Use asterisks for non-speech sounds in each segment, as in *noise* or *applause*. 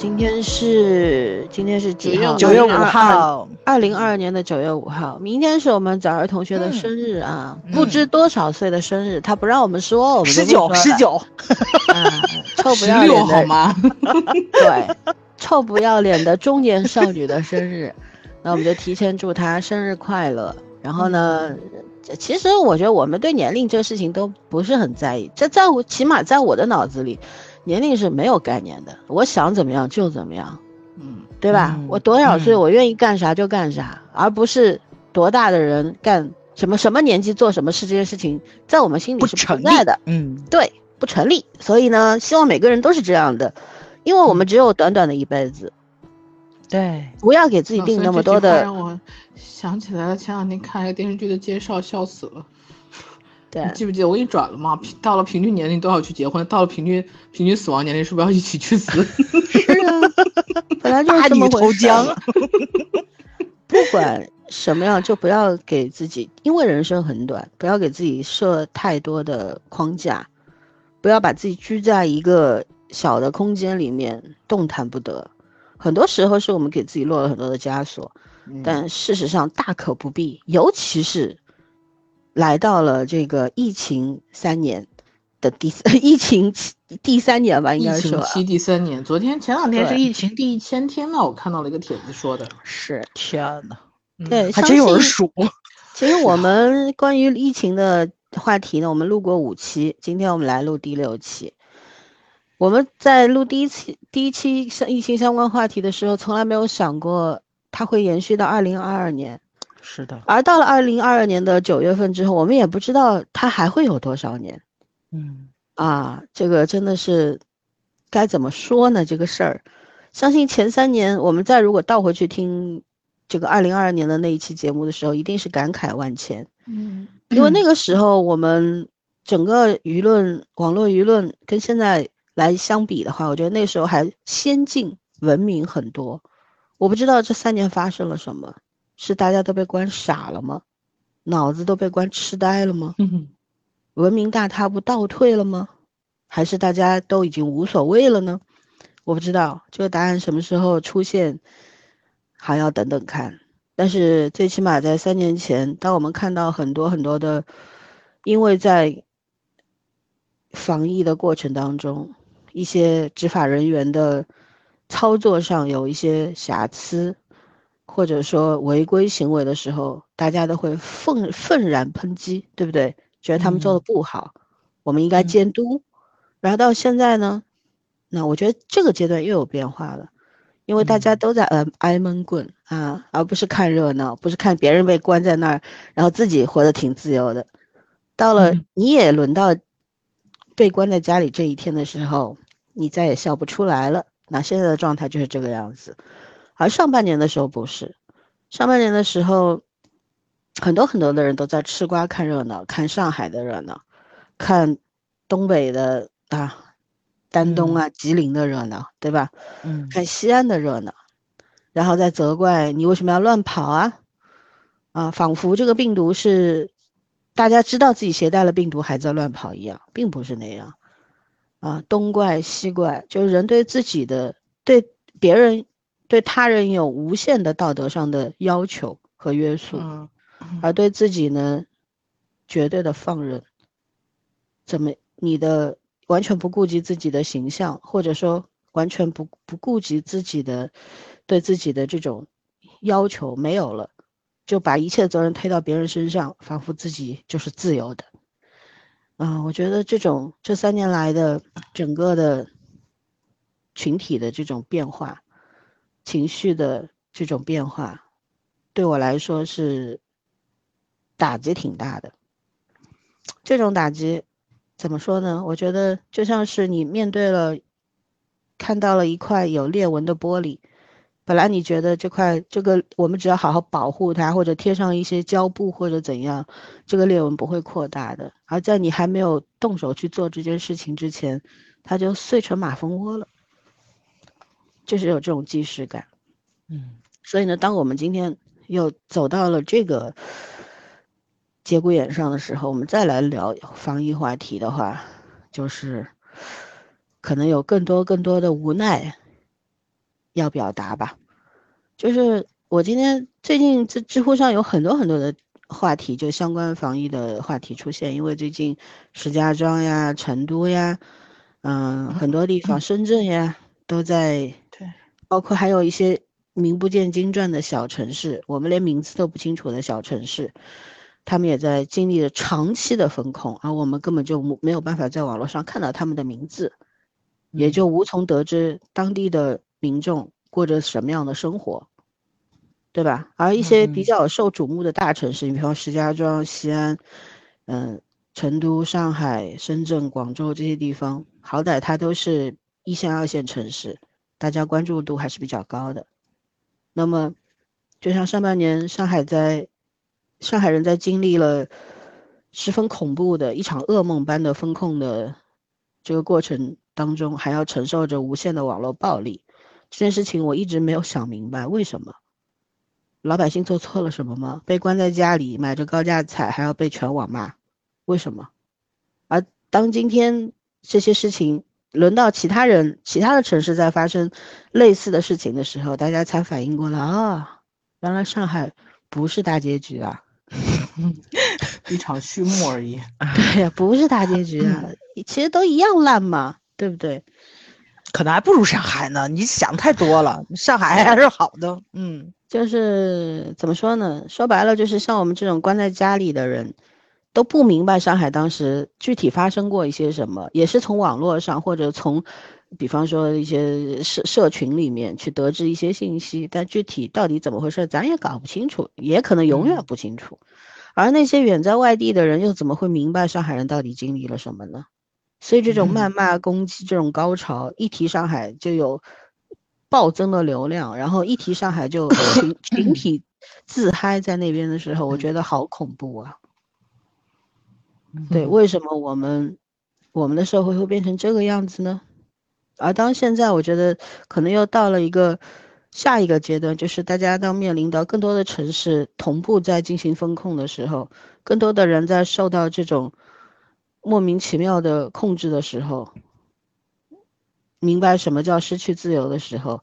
今天是今天是几号？九月五号，二零二二年的九月五号。明天是我们早儿同学的生日啊，不知多少岁的生日，他不让我们说，我们十九，十九，啊，臭不要脸的好吗？*laughs* 对，臭不要脸的中年少女的生日，*laughs* 那我们就提前祝她生日快乐。然后呢，其实我觉得我们对年龄这个事情都不是很在意，这在我起码在我的脑子里。年龄是没有概念的，我想怎么样就怎么样，嗯，对吧？我多少岁，我愿意干啥就干啥，而不是多大的人干什么什么年纪做什么事这件事情，在我们心里是不存在的。嗯，对，不成立。所以呢，希望每个人都是这样的，因为我们只有短短的一辈子，对，不要给自己定那么多的。让我想起来了，前两天看一个电视剧的介绍，笑死了。对，记不记得我给你转了吗？平到了平均年龄都要去结婚，到了平均平均死亡年龄是不是要一起去死？*laughs* 是啊，本来就是这么回事。*laughs* 不管什么样，就不要给自己，因为人生很短，不要给自己设太多的框架，不要把自己拘在一个小的空间里面动弹不得。很多时候是我们给自己落了很多的枷锁，但事实上大可不必，尤其是。来到了这个疫情三年的第 *laughs* 疫情第三年吧，应该说疫情期第三年。昨天前两天是疫情第一千天呢，我看到了一个帖子说的是天呐，对，还真有人数。*laughs* 其实我们关于疫情的话题呢，我们录过五期，今天我们来录第六期。我们在录第一期第一期疫情相关话题的时候，从来没有想过它会延续到二零二二年。是的，而到了二零二二年的九月份之后，我们也不知道它还会有多少年。嗯，啊，这个真的是该怎么说呢？这个事儿，相信前三年我们再如果倒回去听这个二零二二年的那一期节目的时候，一定是感慨万千。嗯，因为那个时候我们整个舆论、网络舆论跟现在来相比的话，我觉得那时候还先进、文明很多。我不知道这三年发生了什么。是大家都被关傻了吗？脑子都被关痴呆了吗？文明大踏步倒退了吗？还是大家都已经无所谓了呢？我不知道这个答案什么时候出现，还要等等看。但是最起码在三年前，当我们看到很多很多的，因为在防疫的过程当中，一些执法人员的操作上有一些瑕疵。或者说违规行为的时候，大家都会愤愤然抨击，对不对？觉得他们做的不好，我们应该监督。然后到现在呢，那我觉得这个阶段又有变化了，因为大家都在挨挨闷棍啊，而不是看热闹，不是看别人被关在那儿，然后自己活得挺自由的。到了你也轮到被关在家里这一天的时候，你再也笑不出来了。那现在的状态就是这个样子。而上半年的时候不是，上半年的时候，很多很多的人都在吃瓜看热闹，看上海的热闹，看东北的啊，丹东啊、吉林的热闹，对吧？嗯，看西安的热闹，然后再责怪你为什么要乱跑啊？啊，仿佛这个病毒是大家知道自己携带了病毒还在乱跑一样，并不是那样。啊，东怪西怪，就是人对自己的对别人。对他人有无限的道德上的要求和约束，而对自己呢，绝对的放任。怎么你的完全不顾及自己的形象，或者说完全不不顾及自己的对自己的这种要求没有了，就把一切责任推到别人身上，仿佛自己就是自由的。啊，我觉得这种这三年来的整个的群体的这种变化。情绪的这种变化，对我来说是打击挺大的。这种打击怎么说呢？我觉得就像是你面对了，看到了一块有裂纹的玻璃，本来你觉得这块这个我们只要好好保护它，或者贴上一些胶布或者怎样，这个裂纹不会扩大的。而在你还没有动手去做这件事情之前，它就碎成马蜂窝了。就是有这种即视感，嗯，所以呢，当我们今天又走到了这个节骨眼上的时候，我们再来聊防疫话题的话，就是可能有更多更多的无奈要表达吧。就是我今天最近这知乎上有很多很多的话题，就相关防疫的话题出现，因为最近石家庄呀、成都呀，嗯，很多地方，深圳呀，都在，对，包括还有一些名不见经传的小城市，我们连名字都不清楚的小城市，他们也在经历着长期的风控，而我们根本就没有办法在网络上看到他们的名字，也就无从得知当地的民众过着什么样的生活。对吧？而一些比较受瞩目的大城市，你比方石家庄、西安，嗯，成都、上海、深圳、广州这些地方，好歹它都是一线、二线城市，大家关注度还是比较高的。那么，就像上半年上海在，上海人在经历了十分恐怖的一场噩梦般的风控的这个过程当中，还要承受着无限的网络暴力，这件事情我一直没有想明白为什么。老百姓做错了什么吗？被关在家里，买着高价彩，还要被全网骂，为什么？而当今天这些事情轮到其他人、其他的城市在发生类似的事情的时候，大家才反应过来啊，原来上海不是大结局啊，*laughs* 一场序幕而已。对呀，不是大结局啊，其实都一样烂嘛，对不对？可能还不如上海呢，你想太多了，上海还是好的，嗯。就是怎么说呢？说白了，就是像我们这种关在家里的人，都不明白上海当时具体发生过一些什么，也是从网络上或者从，比方说一些社社群里面去得知一些信息，但具体到底怎么回事，咱也搞不清楚，也可能永远不清楚。而那些远在外地的人，又怎么会明白上海人到底经历了什么呢？所以这种谩骂攻击，这种高潮，一提上海就有。暴增的流量，然后一提上海就群 *coughs* 群体自嗨，在那边的时候，我觉得好恐怖啊！对，为什么我们我们的社会会变成这个样子呢？而当现在，我觉得可能又到了一个下一个阶段，就是大家当面临到更多的城市同步在进行风控的时候，更多的人在受到这种莫名其妙的控制的时候。明白什么叫失去自由的时候，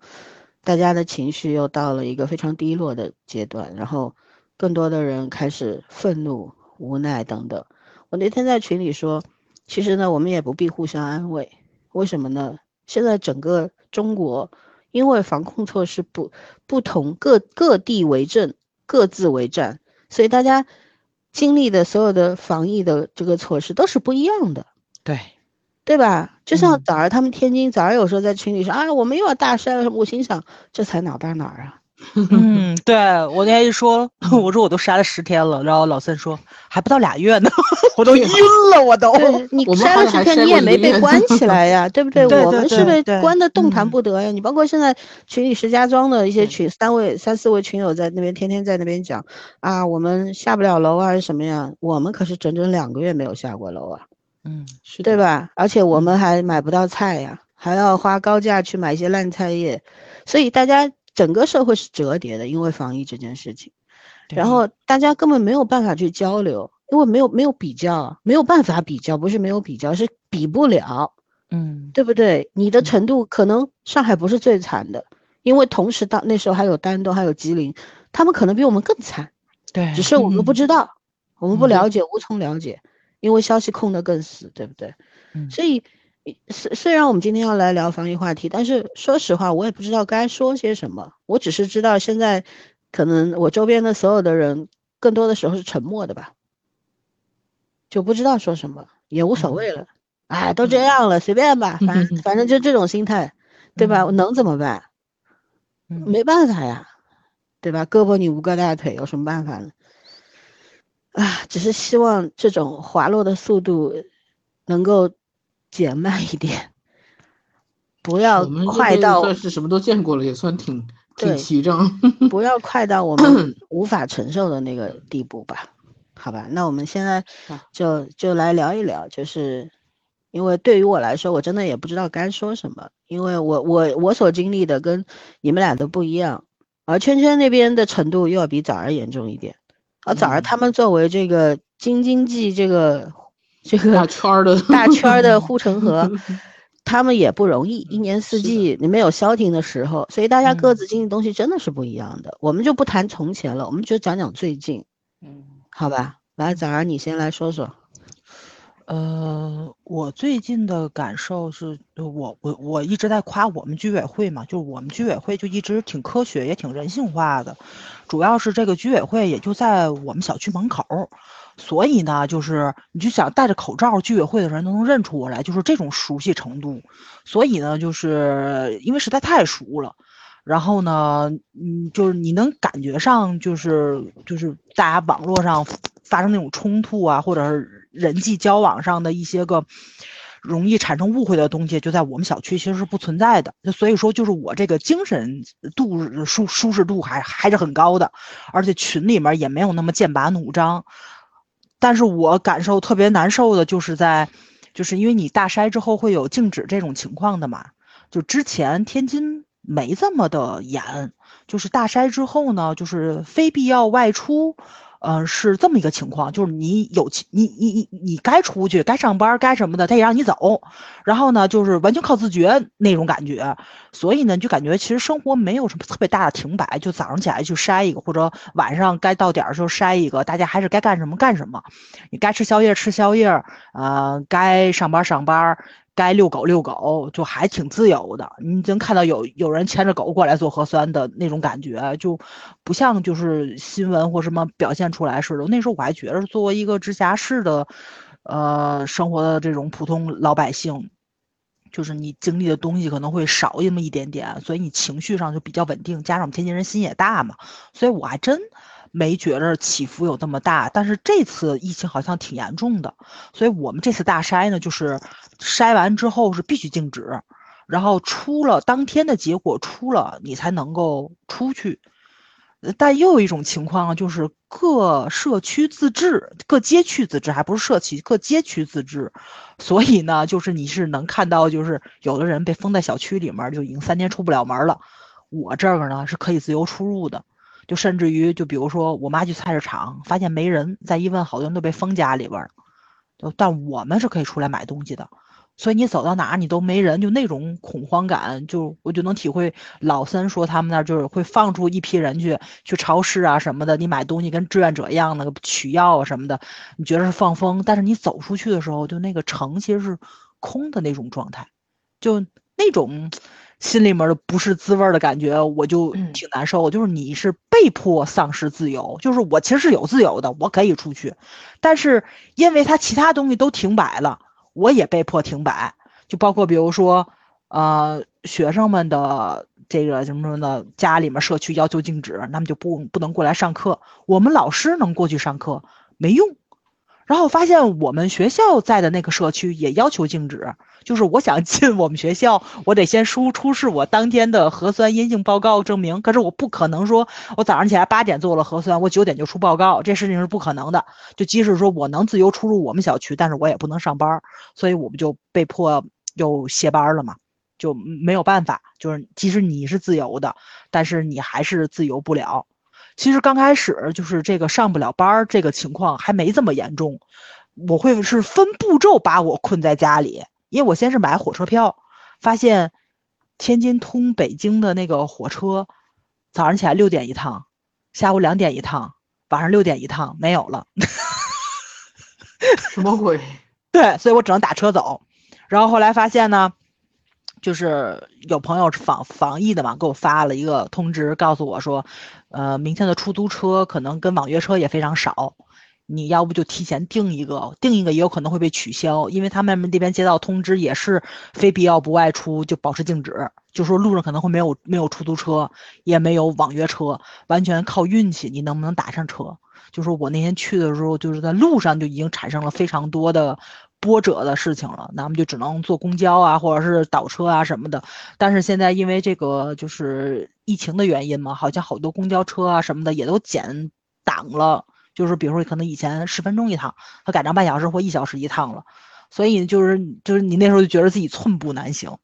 大家的情绪又到了一个非常低落的阶段，然后更多的人开始愤怒、无奈等等。我那天在群里说，其实呢，我们也不必互相安慰。为什么呢？现在整个中国因为防控措施不不同，各各地为政，各自为战，所以大家经历的所有的防疫的这个措施都是不一样的。对。对吧？就像早上他们天津早上有时候在群里说啊，我们又要大筛了。我心想，这才哪到哪儿啊？*laughs* 嗯，对我那天一说，我说我都杀了十天了，然后老三说还不到俩月呢，*laughs* 我都晕了，我都。你杀了十天，你也没被关起来呀，对不对？*laughs* 我们是被关的动弹不得呀。你包括现在群里石家庄的一些群，三位三四位群友在那边天天在那边讲啊，我们下不了楼啊，是什么呀？我们可是整整两个月没有下过楼啊。嗯，是对吧？而且我们还买不到菜呀，还要花高价去买一些烂菜叶，所以大家整个社会是折叠的，因为防疫这件事情，然后大家根本没有办法去交流，因为没有没有比较，没有办法比较，不是没有比较，是比不了，嗯，对不对？你的程度可能上海不是最惨的，因为同时到那时候还有丹东，还有吉林，他们可能比我们更惨，对，只是我们不知道，我们不了解，无从了解。因为消息控得更死，对不对？嗯，所以虽虽然我们今天要来聊防疫话题，但是说实话，我也不知道该说些什么。我只是知道现在可能我周边的所有的人，更多的时候是沉默的吧，就不知道说什么，也无所谓了。哎，都这样了，随便吧，反 *laughs* 反正就这种心态，对吧？我能怎么办？没办法呀，对吧？胳膊拧不过大腿，有什么办法呢？啊，只是希望这种滑落的速度能够减慢一点，不要快到算是什么都见过了，也算挺挺齐整。不要快到我们无法承受的那个地步吧？好吧，那我们现在就就来聊一聊，就是因为对于我来说，我真的也不知道该说什么，因为我我我所经历的跟你们俩都不一样，而圈圈那边的程度又要比早儿严重一点。而早儿他们作为这个京津冀这个这个大圈的 *laughs* 大圈的护城河，*laughs* 他们也不容易，一嗯年四季你没有消停的时候，所以大家各嗯自经历东西真的是不一样的。我们就不谈从前了，我们就讲讲最近，嗯，好吧？来，早上你先来说说。呃，我最近的感受是，呃我我我一直在夸我们居委会嘛，就是我们居委会就一直挺科学，也挺人性化的。主要是这个居委会也就在我们小区门口儿，所以呢，就是你就想戴着口罩，居委会的人都能认出我来，就是这种熟悉程度。所以呢，就是因为实在太熟了。然后呢，嗯，就是你能感觉上，就是就是大家网络上发生那种冲突啊，或者是人际交往上的一些个容易产生误会的东西，就在我们小区其实是不存在的。所以说，就是我这个精神度舒舒适度还还是很高的，而且群里面也没有那么剑拔弩张。但是我感受特别难受的就是在，就是因为你大筛之后会有静止这种情况的嘛，就之前天津没这么的严，就是大筛之后呢，就是非必要外出，呃，是这么一个情况，就是你有你你你你该出去该上班该什么的，他也让你走，然后呢，就是完全靠自觉那种感觉，所以呢，就感觉其实生活没有什么特别大的停摆，就早上起来就筛一个，或者晚上该到点儿就筛一个，大家还是该干什么干什么，你该吃宵夜吃宵夜，呃，该上班上班。该遛狗遛狗，就还挺自由的。你能看到有有人牵着狗过来做核酸的那种感觉，就不像就是新闻或什么表现出来似的。那时候我还觉得，作为一个直辖市的，呃，生活的这种普通老百姓，就是你经历的东西可能会少那么一点点，所以你情绪上就比较稳定。加上我们天津人心也大嘛，所以我还真没觉着起伏有这么大。但是这次疫情好像挺严重的，所以我们这次大筛呢，就是筛完之后是必须静止，然后出了当天的结果出了，你才能够出去。但又有一种情况就是各社区自治，各街区自治，还不是社区，各街区自治。所以呢，就是你是能看到，就是有的人被封在小区里面，就已经三天出不了门了。我这个呢是可以自由出入的，就甚至于，就比如说我妈去菜市场，发现没人，再一问，好多人都被封家里边儿。就但我们是可以出来买东西的。所以你走到哪你都没人，就那种恐慌感，就我就能体会老三说他们那儿就是会放出一批人去去超市啊什么的，你买东西跟志愿者一样，那个取药啊什么的，你觉得是放风，但是你走出去的时候，就那个城其实是空的那种状态，就那种心里面的不是滋味儿的感觉，我就嗯挺难受。就是你是被迫丧失自由，就是我其实是有自由的，我可以出去，但是因为他其他东西都停摆了。我也被迫停摆，就包括比如说，呃，学生们的这个什么什么的，家里面社区要求禁止，那么就不不能过来上课。我们老师能过去上课没用，然后发现我们学校在的那个社区也要求禁止，就是我想 *laughs* 进我们学校，我得先输出示我当天的核酸阴性报告证明。可是我不可能说我早上起来八点做了核酸，我九点就出报告，这事情是不可能的。就即使说我能自由出入我们小区，但是我也不能上班，所以我们就被迫又歇班了嘛，就没有办法。就是即使你是自由的，但是你还是自由不了。其实刚开始就是这个上不了班儿这个情况还没这么严重，我会是分步骤把我困在家里，因为我先是买火车票，发现天津通北京的那个火车，早上起来六点一趟，下午两点一趟，晚上六点一趟没有了。什么鬼？*laughs* 对，所以我只能打车走。然后后来发现呢，就是有朋友是防防疫的嘛，给我发了一个通知，告诉我说，呃，明天的出租车可能跟网约车也非常少，你要不就提前订一个，订一个也有可能会被取消，因为他们那边接到通知也是非必要不外出，就保持静止，就说路上可能会没有没有出租车，也没有网约车，完全靠运气，你能不能打上车？就是我那天去的时候，就是在路上就已经产生了非常多的波折的事情了，那我们就只能坐公交啊，或者是倒车啊什么的。但是现在因为这个就是疫情的原因嘛，好像好多公交车啊什么的也都减档了，就是比如说可能以前十分钟一趟，它改成半小时或一小时一趟了。所以就是就是你那时候就觉得自己寸步难行。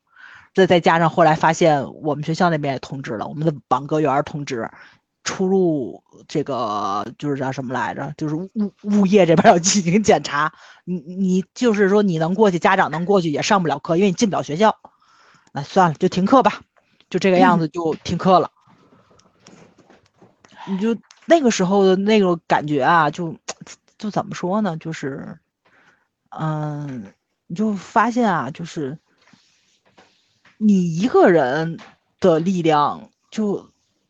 再再加上后来发现我们学校那边也通知了，我们的网格员通知。出入这个就是叫什么来着？就是物物业这边要进行检查。你你就是说你能过去，家长能过去也上不了课，因为你进不了学校。那算了，就停课吧，就这个样子就停课了。你就那个时候的那个感觉啊，就 *tsk* 就怎么说呢？就是，嗯，你就发现啊，就是你一个人的力量就。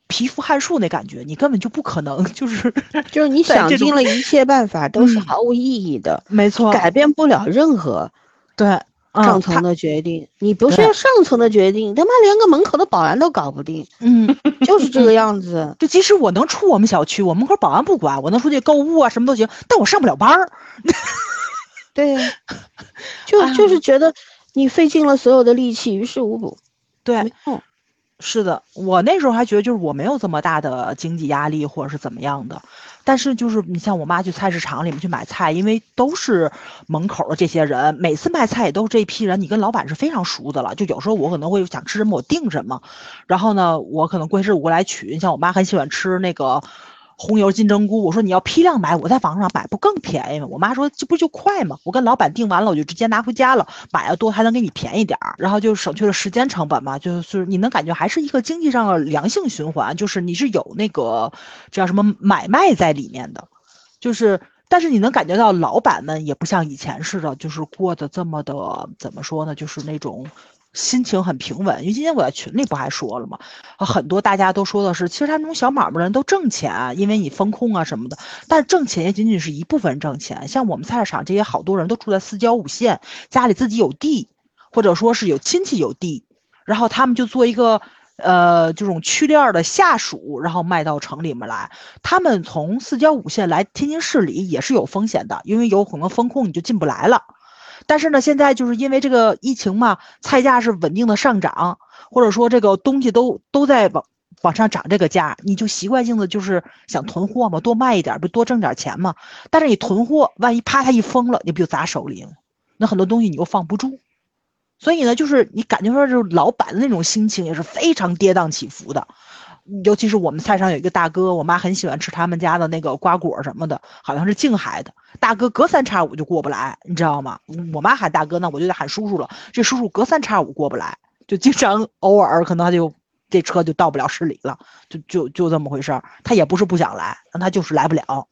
皮肤汗数那感觉，你根本就不可能，就是就是你 *laughs* 想尽了一切办法都是毫无意义的，没错，改变不了任何对上层的决定。你不是上层的决定，他妈连个门口的保安都搞不定，嗯，*laughs* 就是这个样子。*laughs* 就即使我能出我们小区，我门口保安不管，我能出去购物啊，什么都行，但我上不了班儿。对，*laughs* 就就是觉得你费尽了所有的力气，于事无补。对。是的，我那时候还觉得就是我没有这么大的经济压力或者是怎么样的，但是就是你像我妈去菜市场里面去买菜，因为都是门口的这些人，每次卖菜也都是这批人，你跟老板是非常熟的了。就有时候我可能会想吃什么，我订什么，然后呢，我可能过去我过来取。你像我妈很喜欢吃那个。红油金针菇，我说你要批量买，我在网上买不更便宜吗？我妈说这不就快吗？我跟老板订完了，我就直接拿回家了，买的多还能给你便宜点儿，然后就省去了时间成本嘛。就是你能感觉还是一个经济上的良性循环，就是你是有那个叫什么买卖在里面的，就是但是你能感觉到老板们也不像以前似的，就是过得这么的怎么说呢？就是那种。心情很平稳，因为今天我在群里不还说了吗？很多大家都说的是，其实他那种小买卖人都挣钱，因为你风控啊什么的。但挣钱也仅仅是一部分挣钱，像我们菜市场这些好多人都住在四郊五县，家里自己有地，或者说是有亲戚有地，然后他们就做一个呃这种区链的下属，然后卖到城里面来。他们从四郊五县来天津市里也是有风险的，因为有可能风控你就进不来了。但是呢，现在就是因为这个疫情嘛，菜价是稳定的上涨，或者说这个东西都都在往往上涨，这个价你就习惯性的就是想囤货嘛，多卖一点不多挣点钱嘛。但是你囤货，万一啪它一封了，你不就砸手里了？那很多东西你又放不住，所以呢，就是你感觉说就是老板的那种心情也是非常跌宕起伏的。尤其是我们菜上有一个大哥，我妈很喜欢吃他们家的那个瓜果什么的，好像是静海的。大哥隔三差五就过不来，你知道吗？我妈喊大哥，那我就得喊叔叔了。这叔叔隔三差五过不来，就经常偶尔可能他就这车就到不了市里了，就就就这么回事儿。他也不是不想来，但他就是来不了，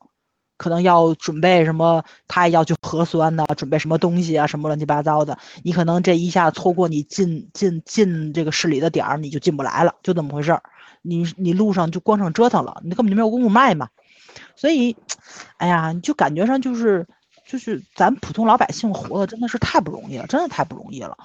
可能要准备什么，他也要去核酸呢，准备什么东西啊，什么乱七八糟的。你可能这一下错过你进进进这个市里的点儿，你就进不来了，就这么回事儿。你你路上就光剩折腾了，你根本就没有功夫卖嘛，所以，哎呀，你就感觉上就是就是咱普通老百姓活的真的是太不容易了，真的太不容易了。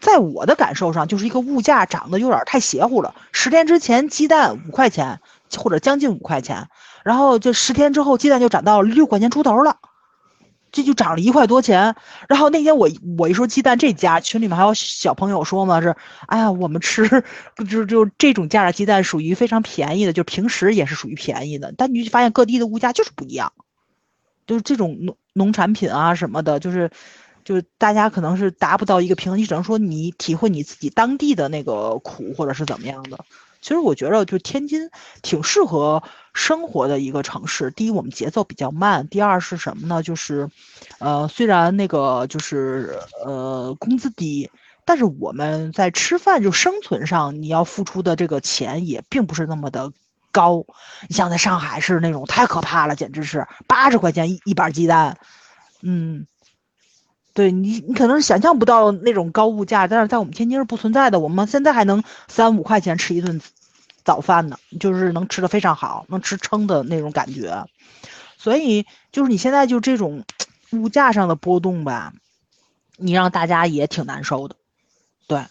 在我的感受上，就是一个物价涨得有点太邪乎了。十天之前鸡蛋五块钱或者将近五块钱，然后这十天之后鸡蛋就涨到六块钱出头了。这就涨了一块多钱，然后那天我我一说鸡蛋这家群里面还有小朋友说嘛是，哎呀我们吃就就这种价的鸡蛋属于非常便宜的，就平时也是属于便宜的，但你发现各地的物价就是不一样，就是这种农农产品啊什么的，就是就是大家可能是达不到一个平衡，你只能说你体会你自己当地的那个苦或者是怎么样的。其实我觉得，就天津挺适合生活的一个城市。第一，我们节奏比较慢；第二是什么呢？就是，呃，虽然那个就是呃工资低，但是我们在吃饭就生存上，你要付出的这个钱也并不是那么的高。你像在上海是那种太可怕了，简直是八十块钱一一板鸡蛋，嗯。对你，你可能是想象不到那种高物价，但是在我们天津是不存在的。我们现在还能三五块钱吃一顿早饭呢，就是能吃的非常好，能吃撑的那种感觉。所以就是你现在就这种物价上的波动吧，你让大家也挺难受的。对，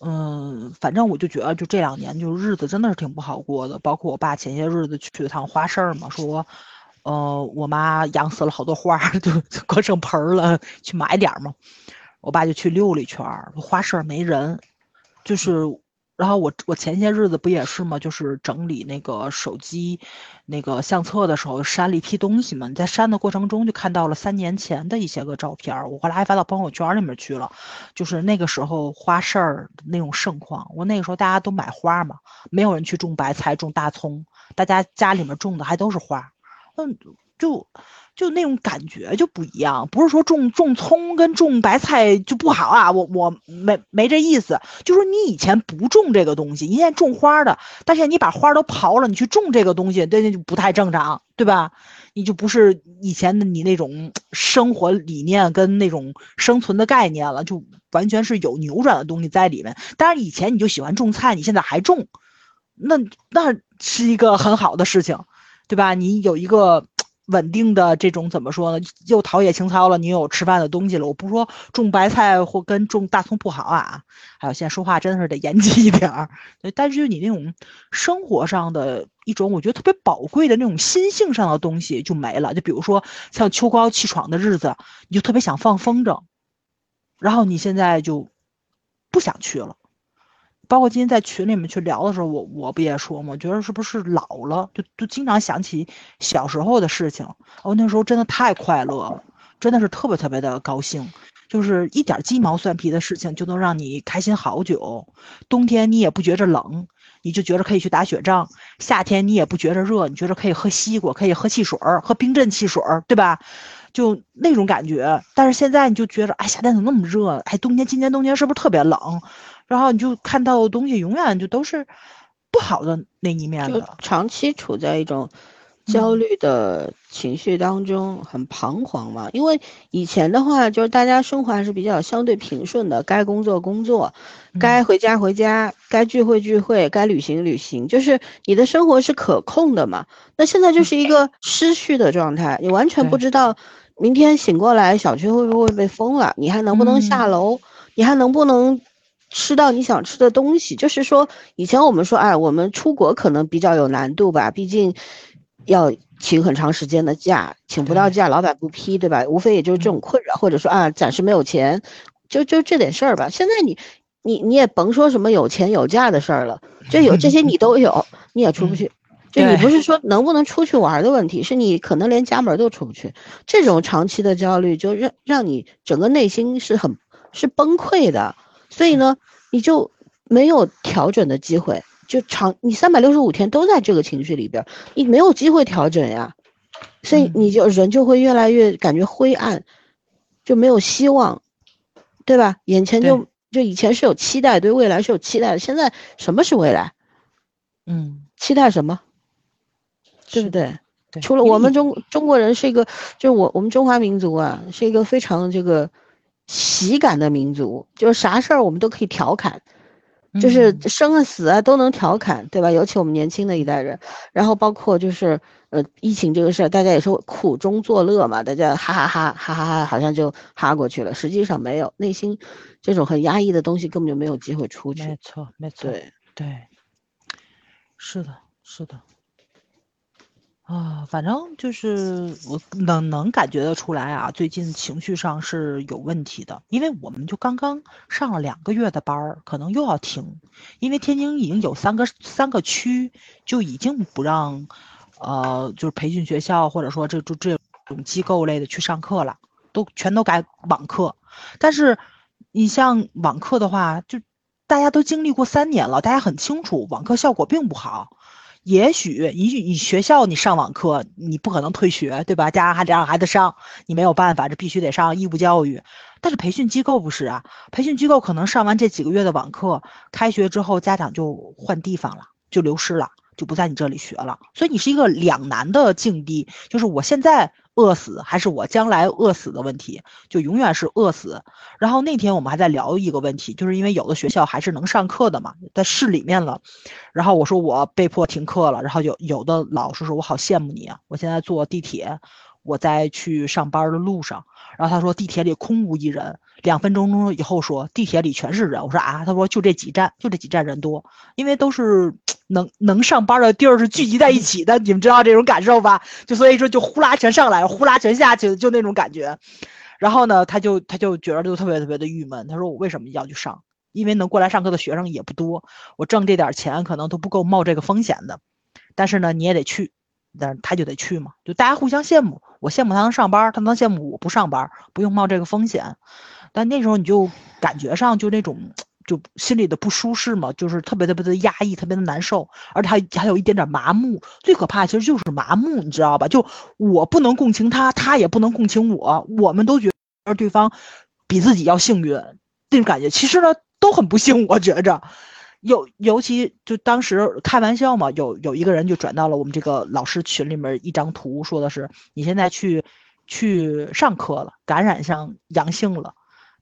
嗯，反正我就觉得就这两年就日子真的是挺不好过的。包括我爸前些日子去了趟花市嘛，说。呃，我妈养死了好多花，*laughs* 就光剩盆儿了，去买点儿嘛。我爸就去溜了一圈儿，花市没人，就是然后我我前些日子不也是吗？就是整理那个手机那个相册的时候删了一批东西嘛。你在删的过程中就看到了三年前的一些个照片，我后来还发到朋友圈里面去了。就是那个时候花市儿那种盛况，我那个时候大家都买花嘛，没有人去种白菜、种大葱，大家家里面种的还都是花。嗯，就。就那种感觉就不一样，不是说种种葱跟种白菜就不好啊，我我没没这意思，就说你以前不种这个东西，你现在种花的，但是你把花都刨了，你去种这个东西，那就不太正常，对吧？你就不是以前的你那种生活理念跟那种生存的概念了，就完全是有扭转的东西在里面。但是以前你就喜欢种菜，你现在还种，那那是一个很好的事情，对吧？你有一个。稳定的这种怎么说呢？又陶冶情操了，你有吃饭的东西了。我不说种白菜或跟种大葱不好啊，还有现在说话真的是得严谨一点儿。但是就你那种生活上的一种，我觉得特别宝贵的那种心性上的东西就没了。就比如说像秋高气爽的日子，你就特别想放风筝，然后你现在就不想去了。包括今天在群里面去聊的时候，我我不也说吗？觉得是不是老了，就就经常想起小时候的事情。哦，那时候真的太快乐了，真的是特别特别的高兴，就是一点鸡毛蒜皮的事情就能让你开心好久。冬天你也不觉着冷，你就觉着可以去打雪仗；夏天你也不觉着热，你觉着可以喝西瓜，可以喝汽水儿，喝冰镇汽水儿，对吧？就那种感觉。但是现在你就觉得，哎，夏天怎么那么热？哎，冬天今年冬天是不是特别冷？然后你就看到的东西永远就都是不好的那一面的，长期处在一种焦虑的情绪当中，很彷徨嘛。因为以前的话，就是大家生活还是比较相对平顺的，该工作工作，该回家回家，该聚会聚会，该旅行旅行，就是你的生活是可控的嘛。那现在就是一个失序的状态，你完全不知道明天醒过来小区会不会被封了，你还能不能下楼，你还能不能？吃到你想吃的东西，就是说，以前我们说，哎，我们出国可能比较有难度吧，毕竟要请很长时间的假，请不到假，老板不批，对吧？无非也就是这种困扰，或者说啊，暂时没有钱，就就这点事儿吧。现在你，你你也甭说什么有钱有假的事儿了，就有这些你都有，你也出不去。就你不是说能不能出去玩的问题，是你可能连家门都出不去。这种长期的焦虑，就让让你整个内心是很是崩溃的。所以呢，你就没有调整的机会，就长你三百六十五天都在这个情绪里边，你没有机会调整呀，所以你就人就会越来越感觉灰暗，就没有希望，对吧？眼前就就以前是有期待，对未来是有期待的，现在什么是未来？嗯，期待什么？对不对？除了我们中中国人是一个，就是我我们中华民族啊，是一个非常这个。喜感的民族，就是啥事儿我们都可以调侃，就是生啊死啊都能调侃，对吧？尤其我们年轻的一代人，然后包括就是呃疫情这个事儿，大家也是苦中作乐嘛，大家哈哈哈哈哈哈，好像就哈过去了。实际上没有，内心这种很压抑的东西根本就没有机会出去。没错，没错，对对，是的，是的。啊，反正就是我能能感觉得出来啊，最近情绪上是有问题的，因为我们就刚刚上了两个月的班儿，可能又要停，因为天津已经有三个三个区就已经不让，呃，就是培训学校或者说这这这种机构类的去上课了，都全都改网课。但是你像网课的话，就大家都经历过三年了，大家很清楚网课效果并不好。也许你你学校你上网课，你不可能退学，对吧？家长还得让孩子上，你没有办法，这必须得上义务教育。但是培训机构不是啊，培训机构可能上完这几个月的网课，开学之后家长就换地方了，就流失了，就不在你这里学了。所以你是一个两难的境地，就是我现在。饿死还是我将来饿死的问题，就永远是饿死。然后那天我们还在聊一个问题，就是因为有的学校还是能上课的嘛，在市里面了。然后我说我被迫停课了，然后有有的老师说我好羡慕你啊，我现在坐地铁，我在去上班的路上。然后他说地铁里空无一人，两分钟钟以后说地铁里全是人。我说啊，他说就这几站，就这几站人多，因为都是能能上班的地儿是聚集在一起的，你们知道这种感受吧？就所以说就呼啦全上来，呼啦全下去，就那种感觉。然后呢，他就他就觉得就特别特别的郁闷。他说我为什么要去上？因为能过来上课的学生也不多，我挣这点钱可能都不够冒这个风险的。但是呢，你也得去，但他就得去嘛，就大家互相羡慕，我羡慕他能上班，他能羡慕我不上班，不用冒这个风险。但那时候你就感觉上就那种。就心里的不舒适嘛，就是特别特别的压抑，特别的难受，而且还还有一点点麻木。最可怕其实就是麻木，你知道吧？就我不能共情他，他也不能共情我，我们都觉得对方比自己要幸运，那种感觉其实呢都很不幸。我觉着，尤尤其就当时开玩笑嘛，有有一个人就转到了我们这个老师群里面一张图，说的是你现在去去上课了，感染上阳性了。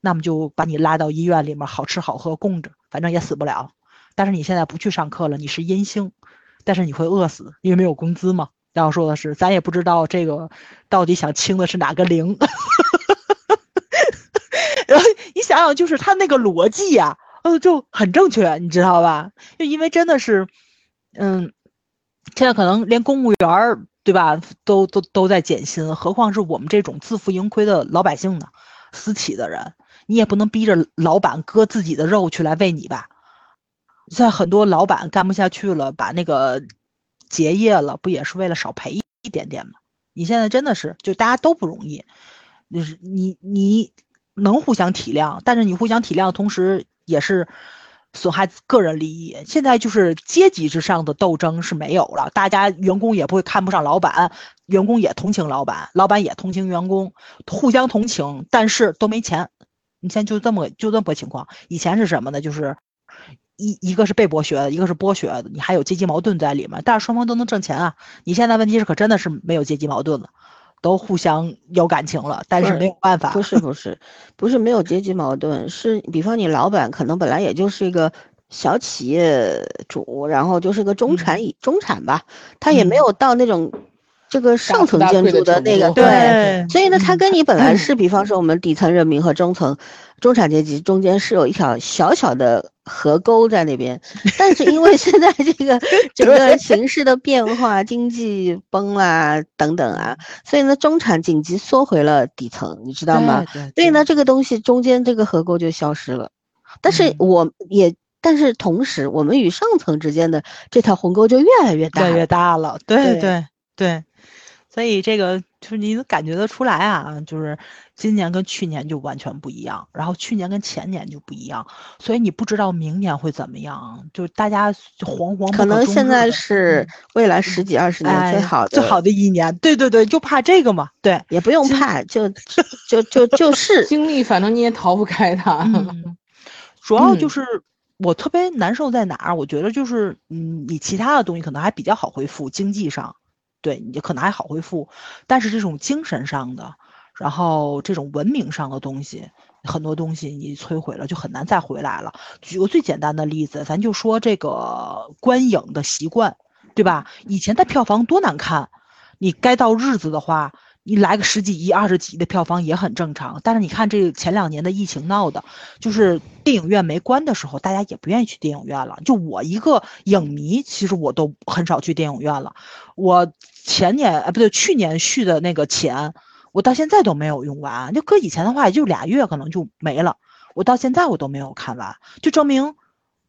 那么就把你拉到医院里面，好吃好喝供着，反正也死不了。但是你现在不去上课了，你是阴性，但是你会饿死，因为没有工资嘛。然后说的是，咱也不知道这个到底想清的是哪个零。*laughs* 然后你想想，就是他那个逻辑呀，呃，就很正确，你知道吧？就因为真的是，嗯，现在可能连公务员儿，对吧，都都都在减薪，何况是我们这种自负盈亏的老百姓呢？私企的人。你也不能逼着老板割自己的肉去来喂你吧？现在很多老板干不下去了，把那个结业了，不也是为了少赔一点点吗？你现在真的是，就大家都不容易，就是你你能互相体谅，但是你互相体谅的同时，也是损害个人利益。现在就是阶级之上的斗争是没有了，大家员工也不会看不上老板，员工也同情老板，老板也同情员工，互相同情，但是都没钱。你现在就这么就这么个情况，以前是什么呢？就是一一个是被剥削的，一个是剥削的，你还有阶级矛盾在里面，但是双方都能挣钱啊。你现在问题是可真的是没有阶级矛盾了，都互相有感情了，但是没有办法。不是不是不是没有阶级矛盾，是比方你老板可能本来也就是一个小企业主，然后就是个中产以中产吧，他也没有到那种。这个上层建筑的那个对，所以呢，它跟你本来是，比方说我们底层人民和中层、中产阶级中间是有一条小小的河沟在那边，但是因为现在这个 *laughs* 整个形势的变化，经济崩啦等等啊，所以呢，中产紧急缩回了底层，你知道吗？所以呢，这个东西中间这个河沟就消失了，但是我也，但是同时，我们与上层之间的这条鸿沟就越来越大，越来越大了，对对对。所以这个就是你能感觉得出来啊，就是今年跟去年就完全不一样，然后去年跟前年就不一样，所以你不知道明年会怎么样，就大家惶惶可能现在是未来十几二十年最好的最好的一年，对对对，就怕这个嘛，对，也不用怕，就就就就 *laughs* 是经历，反正你也逃不开它。*laughs* 主要就是我特别难受在哪儿？我觉得就是嗯，你其他的东西可能还比较好恢复，经济上。对你可能还好恢复，但是这种精神上的，然后这种文明上的东西，很多东西你摧毁了就很难再回来了。举个最简单的例子，咱就说这个观影的习惯，对吧？以前的票房多难看，你该到日子的话。你来个十几亿、二十几亿的票房也很正常，但是你看这前两年的疫情闹的，就是电影院没关的时候，大家也不愿意去电影院了。就我一个影迷，其实我都很少去电影院了。我前年哎不对，去年续的那个钱，我到现在都没有用完。就搁以前的话，也就俩月可能就没了。我到现在我都没有看完，就证明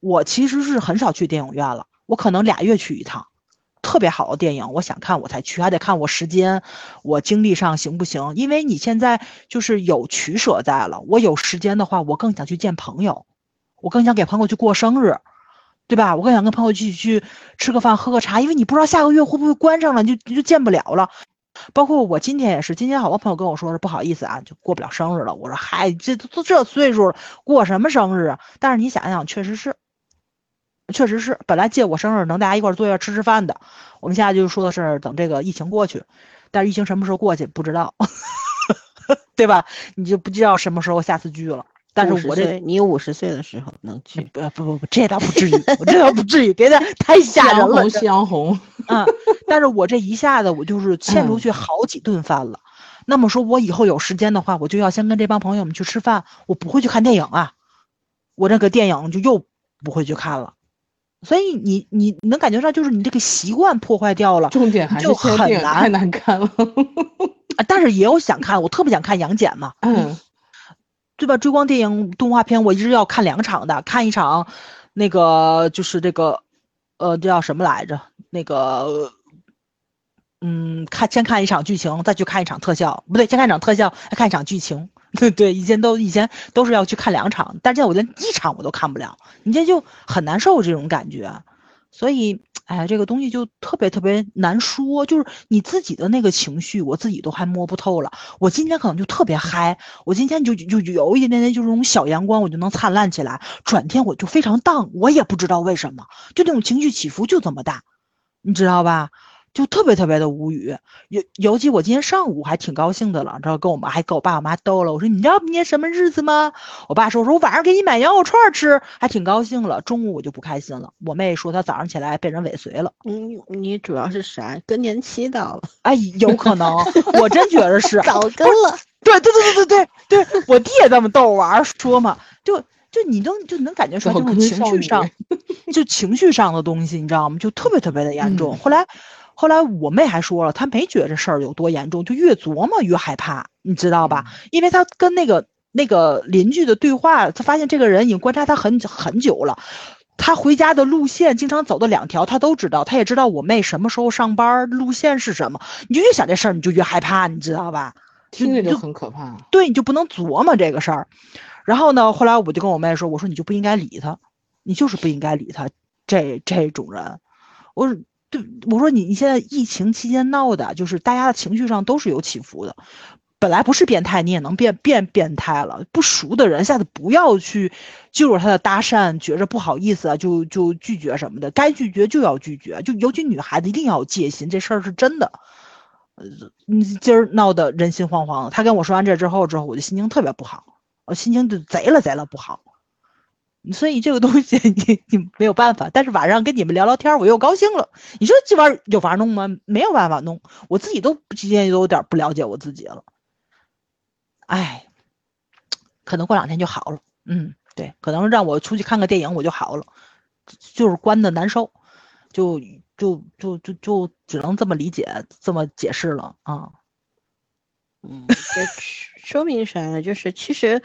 我其实是很少去电影院了。我可能俩月去一趟。特别好的电影，我想看我才去，还得看我时间，我精力上行不行？因为你现在就是有取舍在了。我有时间的话，我更想去见朋友，我更想给朋友去过生日，对吧？我更想跟朋友去去吃个饭、喝个茶，因为你不知道下个月会不会关上了，就就见不了了。包括我今天也是，今天好多朋友跟我说是不好意思啊，就过不了生日了。我说嗨，这都这岁数了，过什么生日啊？但是你想想，确实是。确实是，本来借我生日能大家一块坐一块吃吃饭的，我们现在就说的是等这个疫情过去，但是疫情什么时候过去不知道，*laughs* 对吧？你就不知道什么时候下次聚了。但是我这你五十岁的时候能去？不不不不，这倒不至于，我这倒不至于，*laughs* 别的太吓人了。夕阳红，嗯，但是我这一下子我就是欠出去好几顿饭了。那么说，我以后有时间的话，我就要先跟这帮朋友们去吃饭，我不会去看电影啊，我这个电影就又不会去看了。所以你你能感觉上，就是你这个习惯破坏掉了，重点还是很难，太难看了。但是也有想看，我特别想看杨戬嘛。嗯，对吧？追光电影动画片我一直要看两场的，看一场，那个就是这个，呃，这叫什么来着？那个，嗯，看先看一场剧情，再去看一场特效，不对，先看一场特效，再看一场剧情。对 *laughs* 对，以前都以前都是要去看两场，但现在我连一场我都看不了，你这就很难受这种感觉，所以。哎，这个东西就特别特别难说，就是你自己的那个情绪，我自己都还摸不透了。我今天可能就特别嗨，我今天就就就有一点点就是那种小阳光，我就能灿烂起来。转天我就非常荡，我也不知道为什么，就那种情绪起伏就这么大，你知道吧？就特别特别的无语，尤尤其我今天上午还挺高兴的了，知道跟我妈还跟我爸我妈逗了，我说你知道明天什么日子吗？我爸说我说我晚上给你买羊肉串吃，还挺高兴了。中午我就不开心了，我妹说她早上起来被人尾随了。嗯，你主要是啥？更年期到了？哎，有可能，我真觉得是 *laughs* 早更了。对对对对对对对，我弟也这么逗我玩说嘛，就就你都就能感觉出来这种情绪上，*laughs* 就情绪上的东西，你知道吗？就特别特别的严重。后来。后来我妹还说了，她没觉得这事儿有多严重，就越琢磨越害怕，你知道吧？因为她跟那个那个邻居的对话，她发现这个人已经观察她很很久了。他回家的路线经常走的两条，他都知道，他也知道我妹什么时候上班，路线是什么。你就越想这事儿，你就越害怕，你知道吧？听着就很可怕。对，你就不能琢磨这个事儿。然后呢，后来我就跟我妹说，我说你就不应该理他，你就是不应该理他这这种人。我。我说你你现在疫情期间闹的，就是大家的情绪上都是有起伏的。本来不是变态，你也能变变变态了。不熟的人，下次不要去就着他的搭讪，觉着不好意思就就拒绝什么的。该拒绝就要拒绝，就尤其女孩子一定要有戒心，这事儿是真的。呃，你今儿闹得人心惶惶的。他跟我说完这之后，之后我就心情特别不好，我心情就贼了贼了不好。所以这个东西 *laughs* 你你没有办法，但是晚上跟你们聊聊天，我又高兴了。你说这玩意儿有法弄吗？没有办法弄，我自己都今天都有点不了解我自己了。哎，可能过两天就好了。嗯，对，可能让我出去看个电影我就好了，就是关的难受，就就就就就只能这么理解，这么解释了啊。嗯，*laughs* 说明啥呢？就是其实。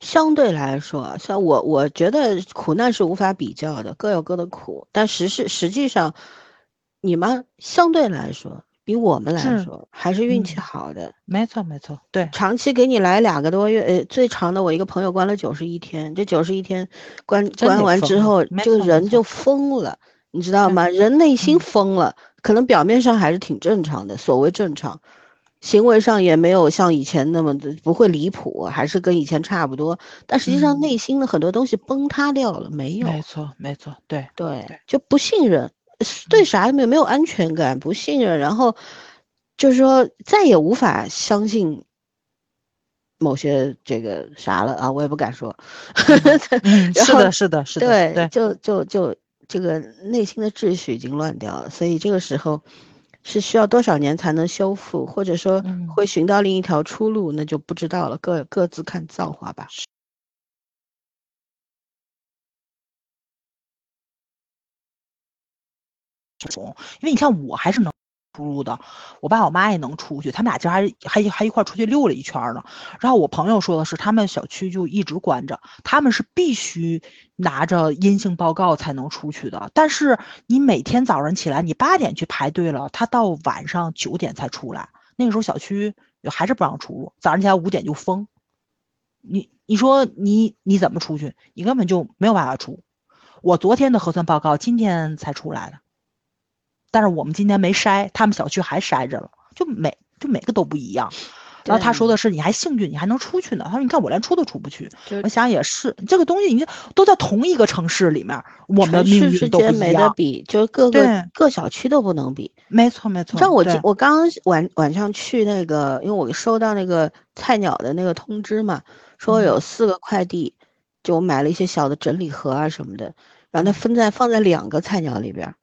相对来说，像我，我觉得苦难是无法比较的，各有各的苦。但实是实际上，你们相对来说比我们来说还是运气好的。没错，没错，对。长期给你来两个多月，呃，最长的我一个朋友关了九十一天，这九十一天关关完之后，这个人就疯了，你知道吗？人内心疯了，可能表面上还是挺正常的，所谓正常。行为上也没有像以前那么的不会离谱，还是跟以前差不多。但实际上内心的很多东西崩塌掉了，没有。没错，没错，对对，就不信任，对啥也没有没有安全感，不信任，然后就是说再也无法相信某些这个啥了啊，我也不敢说。*laughs* 是的，是的，是的，对对，就就就这个内心的秩序已经乱掉了，所以这个时候。是需要多少年才能修复，或者说会寻到另一条出路，那就不知道了，各各自看造化吧。因为你看，我还是能。出入的，我爸我妈也能出去，他们俩今儿还还还一块出去溜了一圈呢。然后我朋友说的是，他们小区就一直关着，他们是必须拿着阴性报告才能出去的。但是你每天早上起来，你八点去排队了，他到晚上九点才出来。那个时候小区还是不让出入，早上起来五点就封。你你说你你怎么出去？你根本就没有办法出。我昨天的核酸报告今天才出来的。但是我们今天没筛，他们小区还筛着了，就每就每个都不一样。然后他说的是你还幸运，你还能出去呢。他说你看我连出都出不去。我想也是，这个东西你都在同一个城市里面，我们的命运都不一样。比，就是各个各小区都不能比。没错没错。像我我刚晚晚上去那个，因为我收到那个菜鸟的那个通知嘛，说有四个快递，就我买了一些小的整理盒啊什么的，然后它分在放在两个菜鸟里边。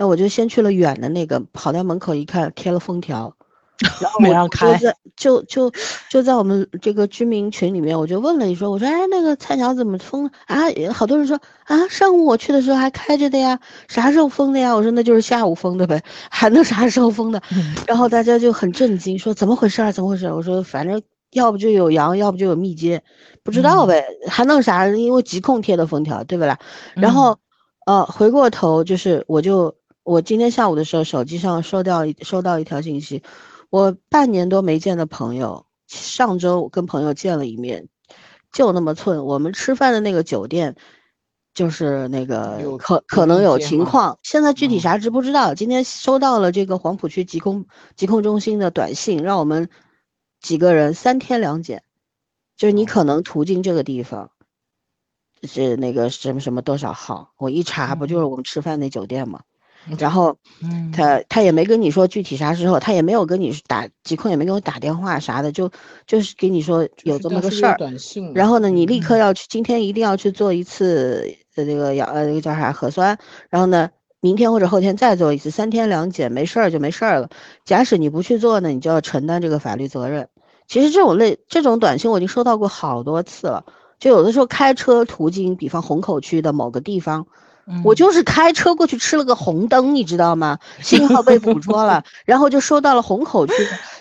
那我就先去了远的那个，跑到门口一看，贴了封条，*laughs* 然后没让开，就就就在我们这个居民群里面，我就问了，你说，我说，哎，那个菜鸟怎么封啊？好多人说啊，上午我去的时候还开着的呀，啥时候封的呀？我说那就是下午封的呗，还能啥时候封的？然后大家就很震惊，说怎么回事？怎么回事？我说反正要不就有羊，要不就有密接，不知道呗，还弄啥？因为疾控贴的封条，对不啦？然后，呃，回过头就是我就我今天下午的时候，手机上收到收到一条信息，我半年多没见的朋友，上周跟朋友见了一面，就那么寸，我们吃饭的那个酒店。就是那个可可能有情况，现在具体啥知不知道？今天收到了这个黄浦区疾控疾控中心的短信，让我们几个人三天两检，就是你可能途经这个地方，是那个什么什么多少号？我一查，不就是我们吃饭那酒店吗？然后，他他也没跟你说具体啥时候，他也没有跟你打疾控，也没给我打电话啥的，就就是给你说有这么个事儿。然后呢，你立刻要去，今天一定要去做一次呃那个氧呃那个叫啥核酸。然后呢，明天或者后天再做一次，三天两检，没事儿就没事儿了。假使你不去做呢，你就要承担这个法律责任。其实这种类这种短信我已经收到过好多次了，就有的时候开车途经，比方虹口区的某个地方。我就是开车过去吃了个红灯，你知道吗？信号被捕捉了，然后就收到了虹口区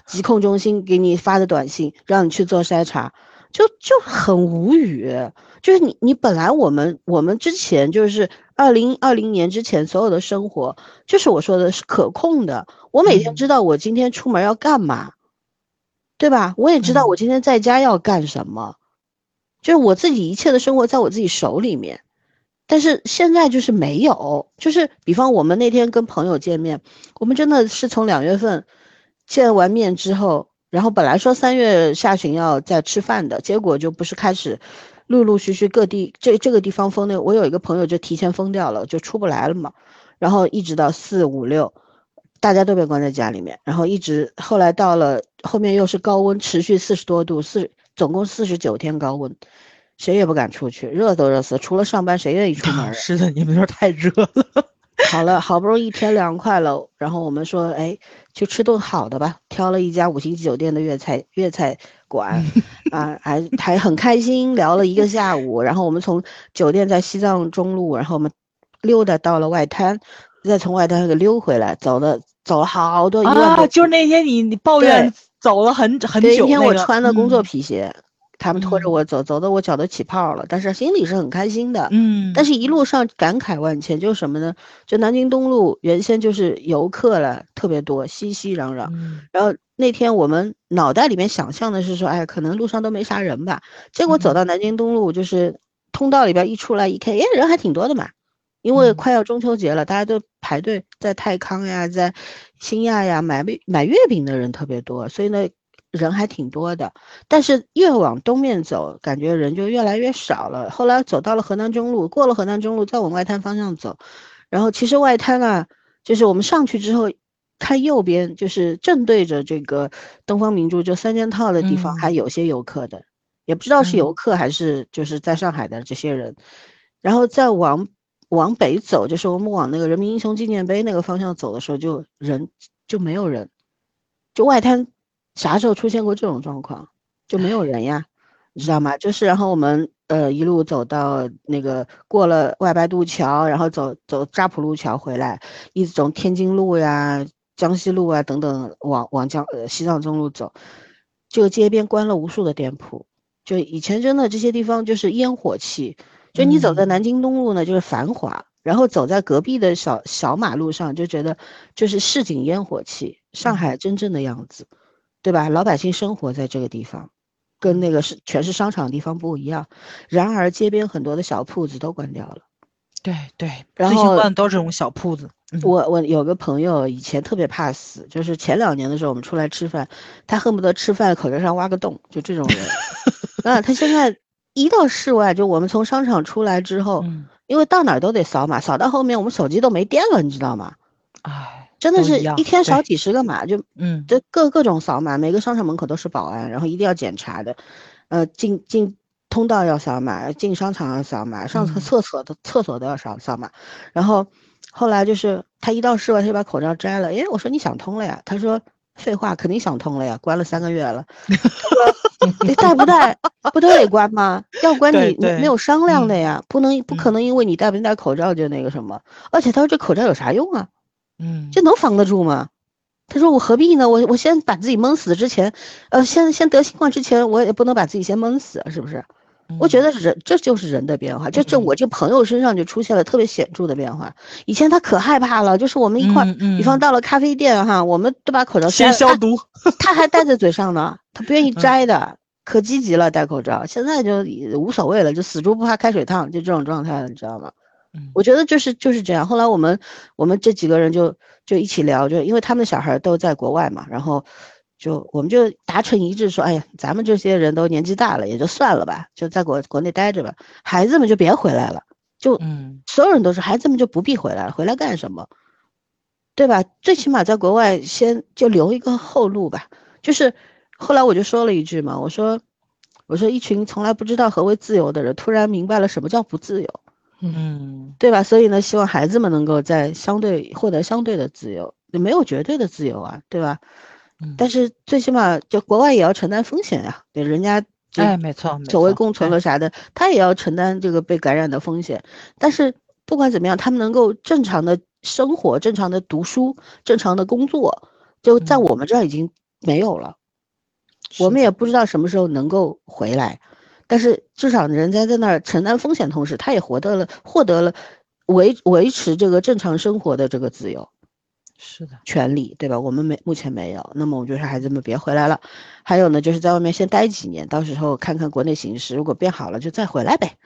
疾控中心给你发的短信，让你去做筛查，就就很无语。就是你你本来我们我们之前就是二零二零年之前所有的生活，就是我说的是可控的。我每天知道我今天出门要干嘛，对吧？我也知道我今天在家要干什么，就是我自己一切的生活在我自己手里面。但是现在就是没有，就是比方我们那天跟朋友见面，我们真的是从两月份见完面之后，然后本来说三月下旬要再吃饭的，结果就不是开始陆陆续续各地这这个地方封的，我有一个朋友就提前封掉了，就出不来了嘛。然后一直到四五六，大家都被关在家里面，然后一直后来到了后面又是高温，持续四十多度，四总共四十九天高温。谁也不敢出去，热都热死，除了上班，谁愿意出门？*laughs* 是的，你们那儿太热了。*laughs* 好了，好不容易天凉快了，然后我们说，哎，去吃顿好的吧。挑了一家五星级酒店的粤菜粤菜馆，*laughs* 啊，还还很开心，聊了一个下午。然后我们从酒店在西藏中路，然后我们溜达到了外滩，再从外滩给溜回来，走了走了好多。啊，就是那天你你抱怨走了很很久。那天我穿的工作皮鞋。他们拖着我走，走的我脚都起泡了，但是心里是很开心的。嗯，但是一路上感慨万千，就是什么呢？就南京东路原先就是游客了，特别多，熙熙攘攘。然后那天我们脑袋里面想象的是说，哎，可能路上都没啥人吧。结果走到南京东路，就是通道里边一出来一看，哎，人还挺多的嘛。因为快要中秋节了，大家都排队在泰康呀，在新亚呀买买月饼的人特别多，所以呢。人还挺多的，但是越往东面走，感觉人就越来越少了。后来走到了河南中路，过了河南中路，再往外滩方向走，然后其实外滩啊，就是我们上去之后，看右边就是正对着这个东方明珠就三件套的地方，还有些游客的，也不知道是游客还是就是在上海的这些人。然后再往往北走，就是我们往那个人民英雄纪念碑那个方向走的时候，就人就没有人，就外滩。啥时候出现过这种状况？就没有人呀，你知道吗？就是然后我们呃一路走到那个过了外白渡桥，然后走走扎浦路桥回来，一直从天津路呀、江西路啊等等往往江呃西藏中路走，就街边关了无数的店铺。就以前真的这些地方就是烟火气，就你走在南京东路呢就是繁华，然后走在隔壁的小小马路上就觉得就是市井烟火气，上海真正的样子。对吧？老百姓生活在这个地方，跟那个是全是商场的地方不一样。然而街边很多的小铺子都关掉了。对对，然后都是这种小铺子。我我有个朋友以前特别怕死，就是前两年的时候我们出来吃饭，他恨不得吃饭口罩上挖个洞，就这种人。*laughs* 啊，他现在一到室外，就我们从商场出来之后，因为到哪儿都得扫码，扫到后面我们手机都没电了，你知道吗？哎。真的是一天扫几十个码，就嗯，这各各种扫码，每个商场门口都是保安，然后一定要检查的，呃，进进通道要扫码，进商场要扫码，上厕所的厕所都要扫扫码，然后后来就是他一到室外，他就把口罩摘了，哎，我说你想通了呀？他说废话，肯定想通了呀，关了三个月了，你戴不戴不都得关吗？要关你没有商量的呀，不能不可能因为你戴不戴口罩就那个什么，而且他说这口罩有啥用啊？嗯，这能防得住吗？他说我何必呢？我我先把自己闷死之前，呃，先先得新冠之前，我也不能把自己先闷死，是不是？我觉得人这就是人的变化，就这我这朋友身上就出现了特别显著的变化。以前他可害怕了，就是我们一块，比方到了咖啡店哈，我们都把口罩先消毒，他还戴在嘴上呢，*laughs* 他不愿意摘的，可积极了戴口罩。现在就无所谓了，就死猪不怕开水烫，就这种状态了，你知道吗？我觉得就是就是这样。后来我们我们这几个人就就一起聊，就因为他们的小孩都在国外嘛，然后。就我们就达成一致说，哎呀，咱们这些人都年纪大了，也就算了吧，就在国国内待着吧。孩子们就别回来了，就嗯，所有人都说孩子们就不必回来了，回来干什么？对吧？最起码在国外先就留一个后路吧。就是后来我就说了一句嘛，我说我说一群从来不知道何为自由的人，突然明白了什么叫不自由，嗯，对吧？所以呢，希望孩子们能够在相对获得相对的自由，没有绝对的自由啊，对吧？但是最起码就国外也要承担风险呀，对人家哎，没错，所谓共存了啥的，他也要承担这个被感染的风险。但是不管怎么样，他们能够正常的生活、正常的读书、正常的工作，就在我们这儿已经没有了。我们也不知道什么时候能够回来，但是至少人家在那儿承担风险，同时他也获得了获得了维维持这个正常生活的这个自由。是的，权利对吧？我们没目前没有，那么我就说孩子们别回来了。还有呢，就是在外面先待几年，到时候看看国内形势，如果变好了就再回来呗。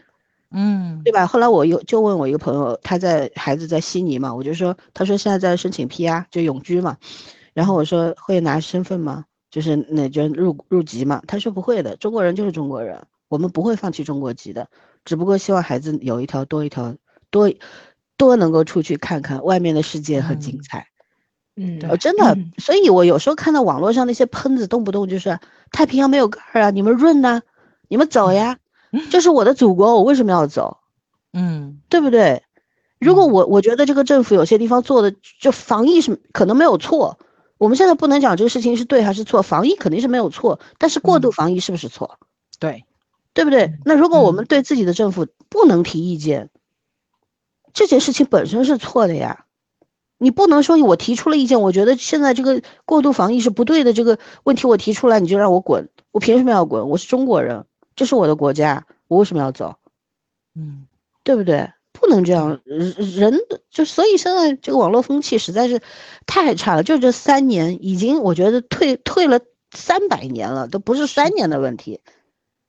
嗯，对吧？后来我又就问我一个朋友，他在孩子在悉尼嘛，我就说，他说现在在申请 PR 就永居嘛，然后我说会拿身份吗？就是那就入入籍嘛？他说不会的，中国人就是中国人，我们不会放弃中国籍的，只不过希望孩子有一条多一条多多能够出去看看外面的世界很精彩。嗯，我真的，所以我有时候看到网络上那些喷子，动不动就是太平洋没有盖儿啊，你们润呢，你们走呀，这是我的祖国，我为什么要走？嗯，对不对？如果我我觉得这个政府有些地方做的就防疫是可能没有错，我们现在不能讲这个事情是对还是错，防疫肯定是没有错，但是过度防疫是不是错？对，对不对？那如果我们对自己的政府不能提意见，这件事情本身是错的呀。你不能说我提出了意见，我觉得现在这个过度防疫是不对的。这个问题我提出来，你就让我滚，我凭什么要滚？我是中国人，这是我的国家，我为什么要走？嗯，对不对？不能这样，人就所以现在这个网络风气实在是太差了。就这三年，已经我觉得退退了三百年了，都不是三年的问题。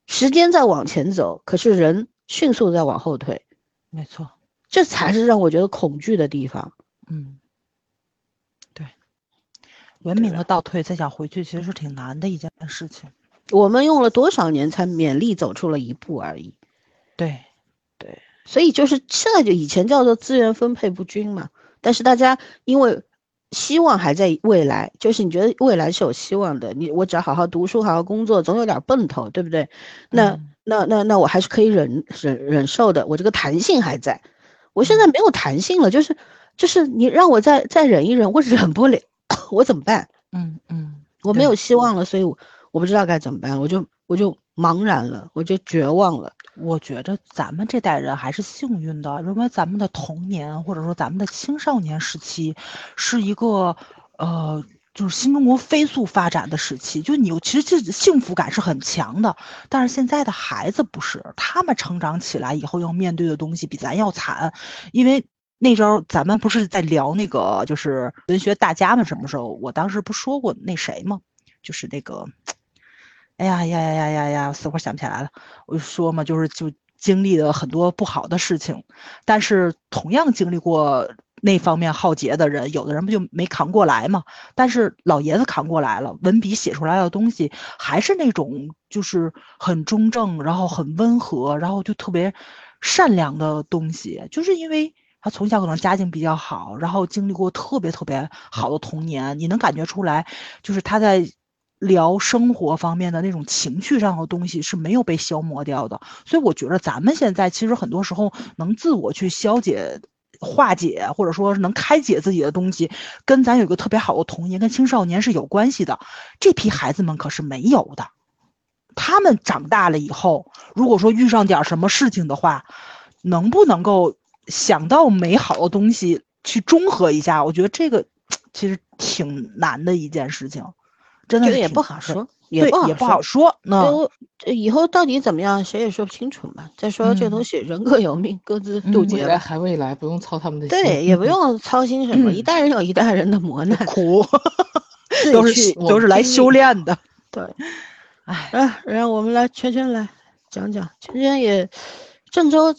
时间在往前走，可是人迅速在往后退。没错，这才是让我觉得恐惧的地方。嗯。对文明的倒退，再想回去其实是挺难的一件事情。我们用了多少年才勉力走出了一步而已。对，对，所以就是现在就以前叫做资源分配不均嘛。但是大家因为希望还在未来，就是你觉得未来是有希望的，你我只要好好读书、好好工作，总有点奔头，对不对？那那那那我还是可以忍忍忍受的，我这个弹性还在。我现在没有弹性了，就是就是你让我再再忍一忍，我忍不了。我怎么办？嗯嗯，我没有希望了，所以我我不知道该怎么办，我就我就茫然了，我就绝望了。我觉得咱们这代人还是幸运的，因为咱们的童年或者说咱们的青少年时期，是一个呃，就是新中国飞速发展的时期，就你其实这幸福感是很强的。但是现在的孩子不是，他们成长起来以后要面对的东西比咱要惨，因为。那周咱们不是在聊那个就是文学大家们什么时候？我当时不说过那谁吗？就是那个，哎呀呀呀呀呀呀，死活想不起来了。我就说嘛，就是就经历了很多不好的事情，但是同样经历过那方面浩劫的人，有的人不就没扛过来嘛？但是老爷子扛过来了，文笔写出来的东西还是那种就是很中正，然后很温和，然后就特别善良的东西，就是因为。他从小可能家境比较好，然后经历过特别特别好的童年，你能感觉出来，就是他在聊生活方面的那种情绪上的东西是没有被消磨掉的。所以我觉得咱们现在其实很多时候能自我去消解、化解，或者说能开解自己的东西，跟咱有个特别好的童年跟青少年是有关系的。这批孩子们可是没有的，他们长大了以后，如果说遇上点什么事情的话，能不能够？想到美好的东西去中和一下，我觉得这个 *tsk* 其实挺难的一件事情，真的也不好说，也，不好也不好说。说。那以后到底怎么样，谁也说不清楚嘛。再说这嗯东西人各有命，各自渡嗯劫未来。还未来，不用操他们的心。对，也不用操心什么，一代人有一代人的磨 *laughs* 难，苦都是都是来修炼的。*laughs* 对。哎，啊，让我们来圈圈来讲讲，圈圈也郑州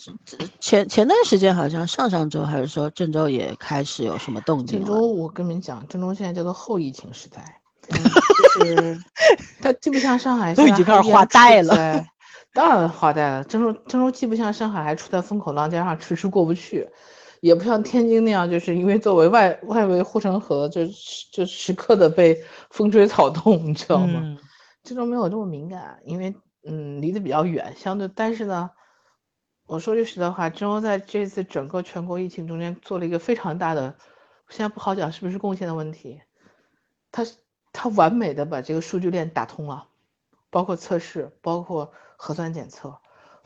前前段时间好像上上周还是说郑州也开始有什么动静了。郑州，我跟你们讲，郑州现在叫做后疫情时代，嗯就是 *laughs* 它既不像上海都已经开始画带了，当然画带了。郑州郑州既不像上海还处在风口浪尖上迟迟过不去，也不像天津那样，就是因为作为外外围护城河，就就时刻的被风吹草动，你知道吗？嗯郑州没有这么敏感，因为嗯离得比较远，相对但是呢，我说句实在话，郑州在这次整个全国疫情中间做了一个非常大的，现在不好讲是不是贡献的问题，它是它完美的把这个数据链打通了，包括测试，包括核酸检测。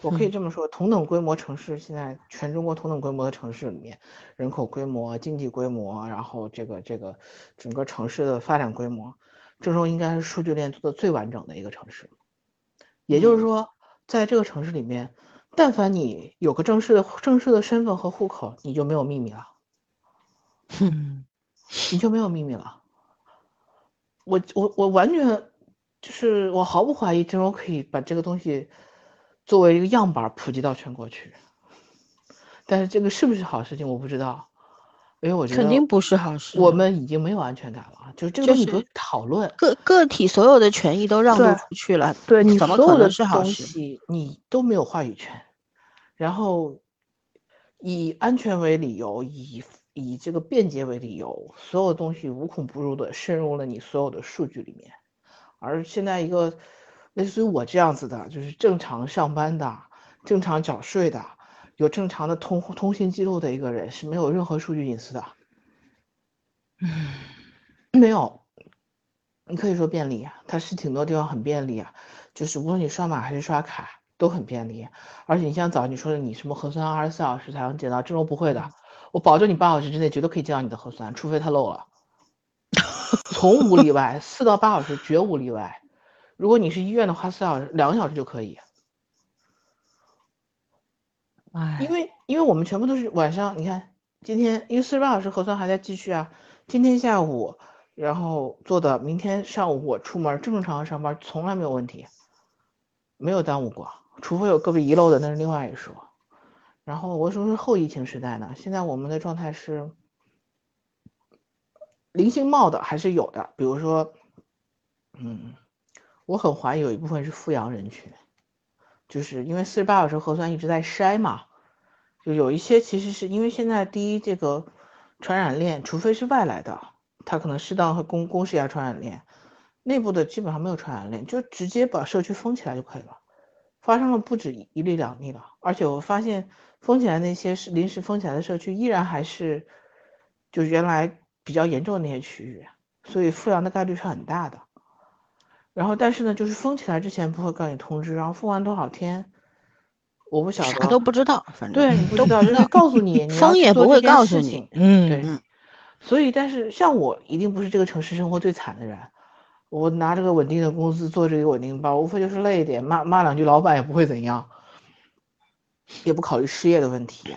我可以嗯这么说，同等规模城市，现在全中国同等规模的城市里面，人口规模、经济规模，然后这个这个整个城市的发展规模，郑州应该是数据链做的最完整的一个城市。也就是嗯说，在这个城市里面，但凡你有个正式的正式的身份和户口，你就没有秘密了，嗯你就没有秘密了。我我我完全就是我毫不怀疑郑州可以把这个东西作为一个样板儿普及到全国去，但是这个是不是好事情我不知道，因为我觉得肯定不是好事。我们已经没有安全感了，就是这个就是东西不用讨论。个个体所有的权益都让渡出去了，对你怎么可所有的是好事？东西你都没有话语权，然后以安全为理由，以以这个便捷为理由，所有东西无孔不入的渗入了你所有的数据里面，而现在一个类似于我这样子的，就是正常上班的、正常缴税的、有正常的通通信记录的一个人是没有任何数据隐私的，嗯。*sniffs* 没有，你可以说便利啊，它是挺多地方很便利啊，就是无论你刷码还是刷卡都很便利，而且你像早你说的，你什么核酸二十四小时才能见到，郑州不会的，我保证你八小时之内绝对可以见到你的核酸，除非它漏了，从无例外，四到八小时绝无例外。如果你是医院的话，四小时两个小时就可以，哎，因为因为我们全部都是晚上，你看今天因为四十八小时核酸还在继续啊，今天下午然后做的，明天上午我出门正正常常上班，从来没有问题，没有耽误过，除非有个别遗漏的，那是另外一说。然后我说是后疫情时代呢，现在我们的状态是零星冒的还是有的，比如说，嗯，我很怀疑有一部分是富阳人群。就是因为四十八小时核酸一直在筛嘛，就有一些其实是因为现在第一这个传染链，除非是外来的，它可能适当会公公示一下传染链，内部的基本上没有传染链，就直接把社区封起来就可以了。发生了不止一例两例了，而且我发现封起来那些是临时封起来的社区，依然还是就原来比较严重的那些区域，所以复阳的概率是很大的。然后，但是呢，就是封起来之前不会告诉你通知，然后封完多少天，我不晓得，啥都不知道，反正对，你不知道，就是告诉你，封也不会告诉你。嗯对嗯所以，但是像我一定不是这个城市生活最惨的人，我拿这个稳定的工资做这个稳定包，无非就是累一点，骂骂两句老板也不会怎样，也不考虑失业的问题。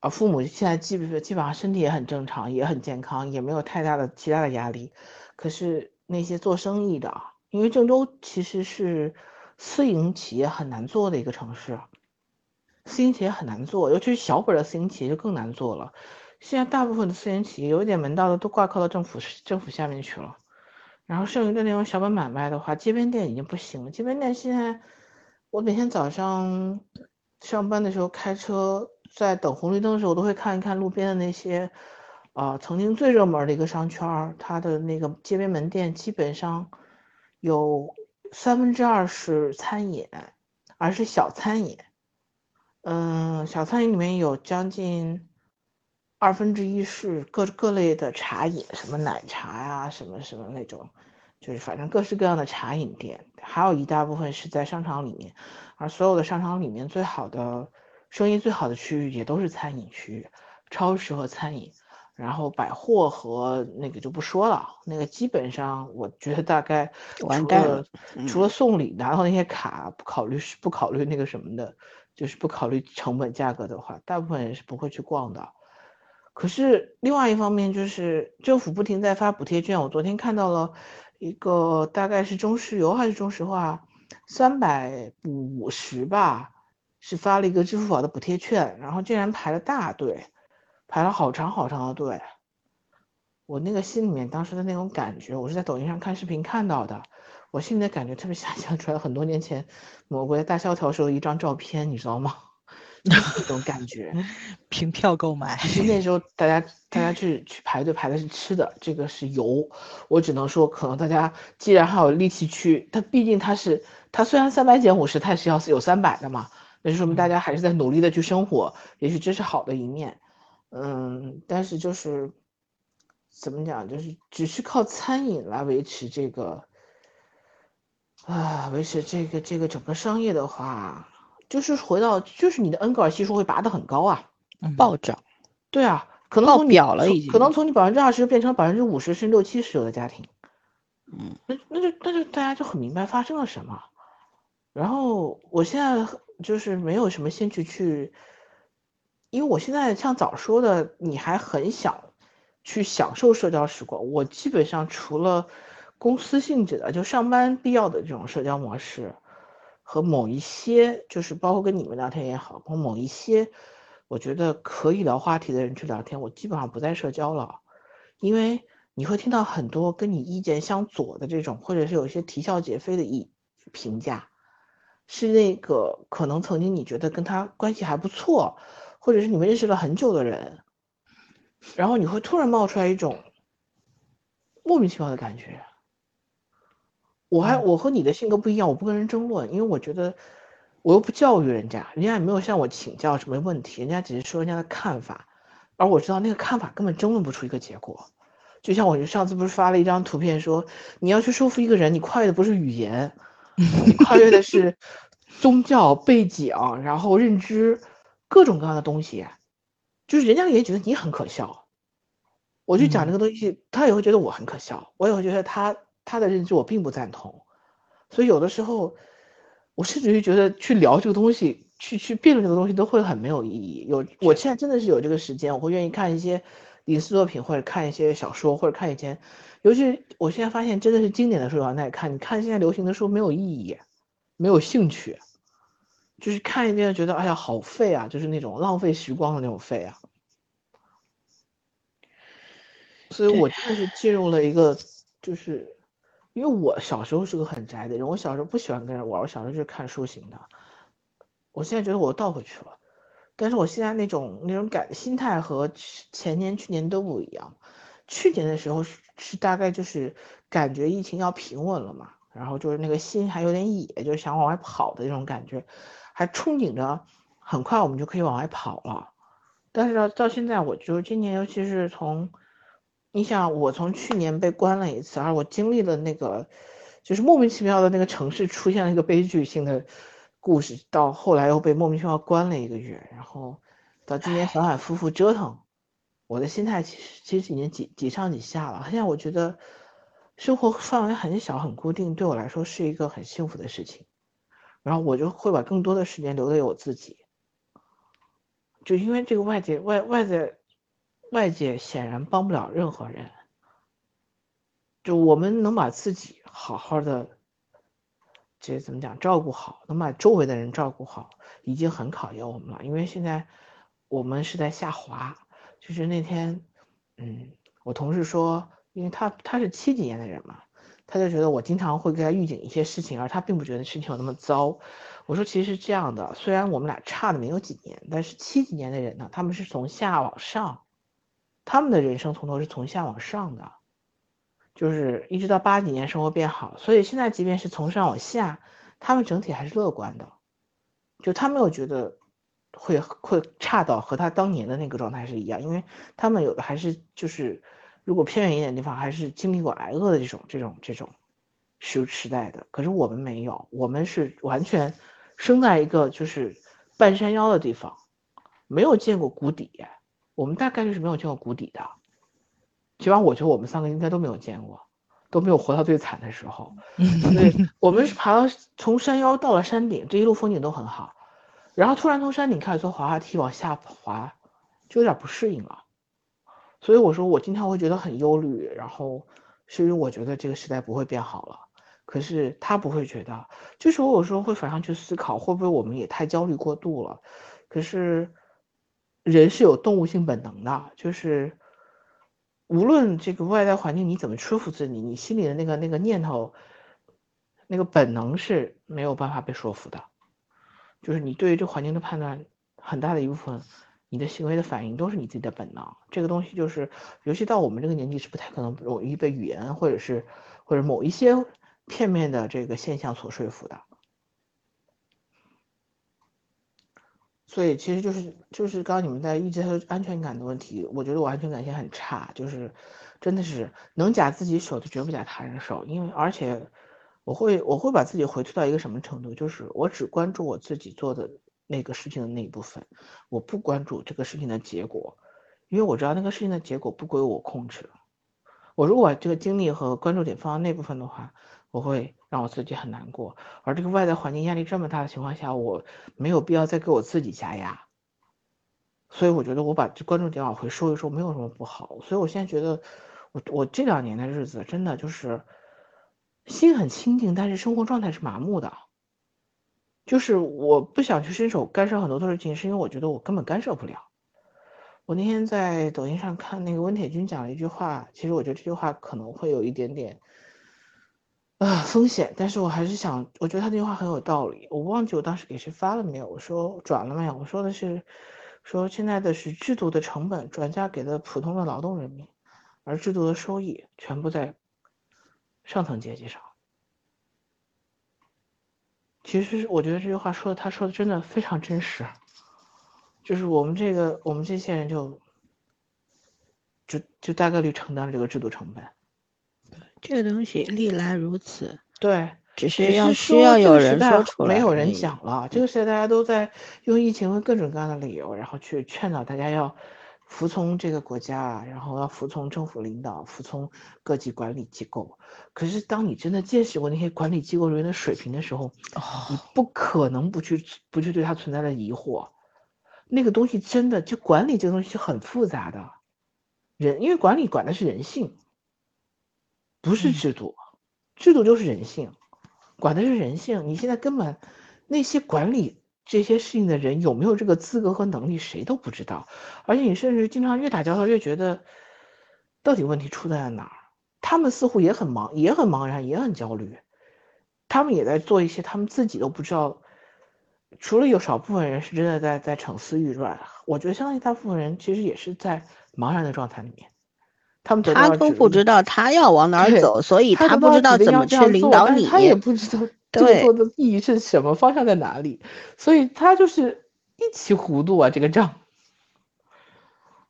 啊，父母现在基本基本上身体也很正常，也很健康，也没有太大的其他的压力。可是那些做生意的，因为郑州其实是私营企业很难做的一个城市，私营企业很难做，尤其是小本的私营企业就更难做了。现在大部分的私营企业有一点门道的都挂靠到政府政府下面去了，然后剩余的那种小本买卖的话，街边店已经不行了。街边店现在，我每天早上上班的时候开车在等红绿灯的时候，我都会看一看路边的那些，啊、曾经最热门的一个商圈，它的那个街边门店基本上有三分之二是餐饮，而是小餐饮。嗯，小餐饮里面有将近二分之一是各各类的茶饮，什么奶茶呀、什么什么那种，就是反正各式各样的茶饮店，还有一大部分是在商场里面，而所有的商场里面最好的生意最好的区域也都是餐饮区域，超市和餐饮。然后百货和那个就不说了，那个基本上我觉得大概完蛋了。除了送礼拿到那些卡不考虑不考虑那个什么的，就是不考虑成本价格的话，大部分人是不会去逛的。可是另外一方面就是政府不停在发补贴券，我昨天看到了一个大概是中石油还是中石化，三百五十吧，是发了一个支付宝的补贴券，然后竟然排了大队。排了好长好长的队，我那个心里面当时的那种感觉，我是在抖音上看视频看到的，我心里的感觉特别想象出来很多年前某国大萧条时候一张照片，你知道吗？那种感觉，*laughs* 凭票购买。其实那时候大家大家去去排队排的是吃的，这个是油。我只能说，可能大家既然还有力气去，它毕竟它是它虽然三百减五十，它也是要有三百的嘛，那就说明大家还是在努力的去生活，也许这是好的一面。嗯，但是就是怎么讲，就是只是靠餐饮来维持这个啊，维持这个这个整个商业的话，就是回到就是你的恩格尔系数会拔得很高啊，暴涨。对啊，可能从表了已经，可能从你百分之二十变成百分之五十甚至六七十有的家庭，嗯，那那就那就大家就很明白发生了什么。然后我现在就是没有什么兴趣去。因为我现在像早说的，你还很想去享受社交时光。我基本上除了公司性质的，就上班必要的这种社交模式，和某一些就是包括跟你们聊天也好，和某一些我觉得可以聊话题的人去聊天，我基本上不再社交了。因为你会听到很多跟你意见相左的这种，或者是有一些啼笑皆非的意评价，是那个可能曾经你觉得跟他关系还不错。或者是你们认识了很久的人，然后你会突然冒出来一种莫名其妙的感觉。我还我和你的性格不一样，我不跟人争论，因为我觉得我又不教育人家，人家也没有向我请教什么问题，人家只是说人家的看法，而我知道那个看法根本争论不出一个结果。就像我上次不是发了一张图片说，你要去说服一个人，你跨越的不是语言，*laughs* 你跨越的是宗教背景，然后认知。各种各样的东西，就是人家也觉得你很可笑，我就讲这个东西，他也会觉得我很可笑，我也会觉得他他的认知我并不赞同，所以有的时候，我甚至于觉得去聊这个东西，去去辩论这个东西都会很没有意义。有我现在真的是有这个时间，我会愿意看一些影视作品，或者看一些小说，或者看以前，尤其我现在发现真的是经典的书要耐看，你看现在流行的书没有意义，没有兴趣。就是看一遍觉得哎呀好废啊，就是那种浪费时光的那种废啊。所以我真的是进入了一个，就是因为我小时候是个很宅的人，我小时候不喜欢跟人玩，我小时候就是看书型的。我现在觉得我倒回去了，但是我现在那种那种感心态和前年去年都不一样。去年的时候是是大概就是感觉疫情要平稳了嘛，然后就是那个心还有点野，就是想往外跑的那种感觉。还憧憬着很快我们就可以往外跑了，但是到到现在，我就今年，尤其是从，你想我从去年被关了一次，而我经历了那个，就是莫名其妙的那个城市出现了一个悲剧性的故事，到后来又被莫名其妙关了一个月，然后到今年反反复复折腾，我的心态其实其实已经几几上几下了。现在我觉得生活范围很小很固定，对我来说是一个很幸福的事情。然后我就会把更多的时间留给我自己，就因为这个外界外外在外界显然帮不了任何人，就我们能把自己好好的，这怎么讲照顾好，能把周围的人照顾好，已经很考验我们了。因为现在我们是在下滑，就是那天，嗯，我同事说，因为他他是七几年的人嘛。他就觉得我经常会给他预警一些事情，而他并不觉得事情有那么糟。我说其实是这样的，虽然我们俩差的没有几年，但是七几年的人呢，他们是从下往上，他们的人生从头是从下往上的，就是一直到八几年生活变好。所以现在即便是从上往下，他们整体还是乐观的，就他没有觉得会会差到和他当年的那个状态是一样，因为他们有的还是就是。如果偏远一点的地方，还是经历过挨饿的这种、这种、这种时时代的。可是我们没有，我们是完全生在一个就是半山腰的地方，没有见过谷底。我们大概率是没有见过谷底的。起码我觉得我们三个应该都没有见过，都没有活到最惨的时候。*laughs* 对，我们是爬到从山腰到了山顶，这一路风景都很好，然后突然从山顶开始坐滑滑梯往下滑，就有点不适应了。所以我说我经常会觉得很忧虑，然后是因为我觉得这个时代不会变好了。可是他不会觉得，就是我有时候会反向去思考，会不会我们也太焦虑过度了？可是人是有动物性本能的，就是无论这个外在环境你怎么说服自己，你心里的那个那个念头，那个本能是没有办法被说服的。就是你对于这环境的判断，很大的一部分，你的行为的反应都是你自己的本能。这个东西就是，尤其到我们这个年纪，是不太可能容易被语言或者是或者某一些。片面的这个现象所说服的，所以其实就是就是刚刚你们在一直说安全感的问题，我觉得我安全感现在很差，就是真的是能假自己手的绝不假他人手，因为而且我会我会把自己回退到一个什么程度，就是我只关注我自己做的那个事情的那一部分，我不关注这个事情的结果，因为我知道那个事情的结果不归我控制，我如果把这个精力和关注点放到那部分的话。我会让我自己很难过，而这个外在环境压力这么大的情况下，我没有必要再给我自己加压，所以我觉得我把这关注点往回收一收，没有什么不好。所以我现在觉得，我我这两年的日子真的就是心很清静，但是生活状态是麻木的，就是我不想去伸手干涉很多的事情，是因为我觉得我根本干涉不了。我那天在抖音上看那个温铁军讲了一句话，其实我觉得这句话可能会有一点点。啊，风险，但是我还是想，我觉得他那句话很有道理。我忘记我当时给谁发了没有，我说转了没有？我说的是，说现在的是制度的成本转嫁给了普通的劳动人民，而制度的收益全部在上层阶级上。其实我觉得这句话说的，他说的真的非常真实，就是我们这个我们这些人就就就大概率承担了这个制度成本。这个东西历来如此，对，只是要需要有人说出来，没有人讲了。这个时代大家都在用疫情和各种各样的理由，然后去劝导大家要服从这个国家，然后要服从政府领导，服从各级管理机构。可是当你真的见识过那些管理机构人员的水平的时候，你不可能不去不去对他存在的疑惑。那个东西真的就管理这个东西是很复杂的，人因为管理管的是人性。不是制度，制度就是人性，管的是人性。你现在根本那些管理这些事情的人有没有这个资格和能力，谁都不知道。而且你甚至经常越打交道越觉得，到底问题出在了哪儿？他们似乎也很忙，也很茫然，也很焦虑。他们也在做一些他们自己都不知道。除了有少部分人是真的在在逞私欲外，我觉得相当于大部分人其实也是在茫然的状态里面。他们他都不知道他要往哪儿走，所以他不知道怎么去领导你。他也不知道这个做的意义是什么，方向在哪里，所以他就是一起糊涂啊！这个账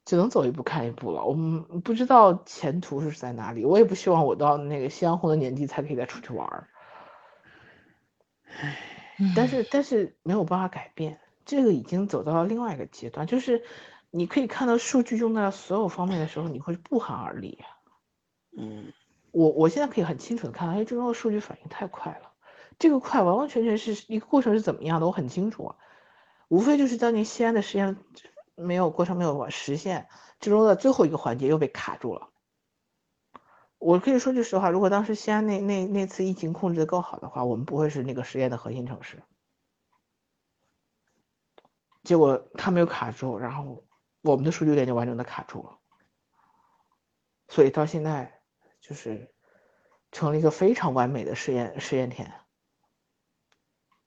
只能走一步看一步了。我们不知道前途是在哪里，我也不希望我到那个夕阳红的年纪才可以再出去玩儿。唉，但是但是没有办法改变，这个已经走到了另外一个阶段，就是。你可以看到数据用在所有方面的时候，你会不寒而栗。嗯，我我现在可以很清楚的看到，哎，中的数据反应太快了。这个快完完全全是一个过程是怎么样的，我很清楚啊。无非就是当年西安的实验没有过程没有实现，最终的最后一个环节又被卡住了。我可以说句实话，如果当时西安那那那次疫情控制的够好的话，我们不会是那个实验的核心城市。结果他没有卡住，然后。我们的数据链就完整的卡住了，所以到现在就是成了一个非常完美的试验试验田。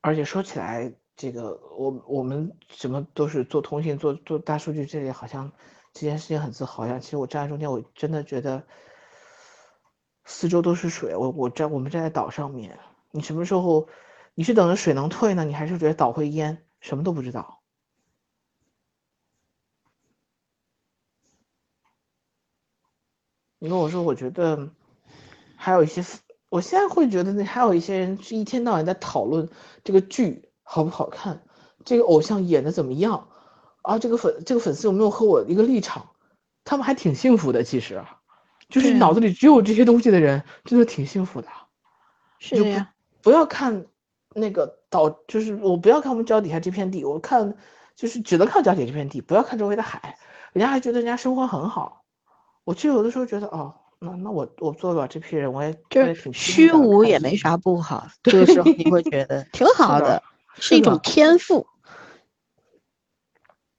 而且说起来，这个我我们什么都是做通信、做做大数据，这里好像这件事情很自豪一样。其实我站在中间，我真的觉得四周都是水。我我站我们站在岛上面，你什么时候你是等着水能退呢？你还是觉得岛会淹？什么都不知道。你跟我说，我觉得还有一些，我现在会觉得那还有一些人是一天到晚在讨论这个剧好不好看，这个偶像演的怎么样，啊，这个粉这个粉丝有没有和我一个立场，他们还挺幸福的，其实。就是脑子里只有这些东西的人，真的挺幸福的。是的呀，不要看那个岛，就是我不要看我们脚底下这片地，我看就是只能看脚底下这片地，不要看周围的海。人家还觉得人家生活很好，我就有的时候觉得哦，那那我我做不了这批人，我也就是虚无也没啥不好，*laughs* 这个时候你会觉得 *laughs* 挺好的的，是是一种天赋。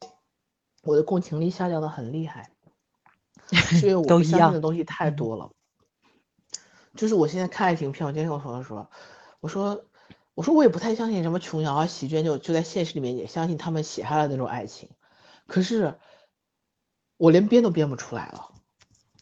*sniffs* 我的共情力下降的很厉害，*laughs* 是因为我不相信都一样的东西太嗯多了。就是我现在看爱情片，我今天跟我朋友说，我说我说我也不太相信什么琼瑶啊、席绢就就在现实里面也相信他们写下来的那种爱情，可是我连编都编不出来了。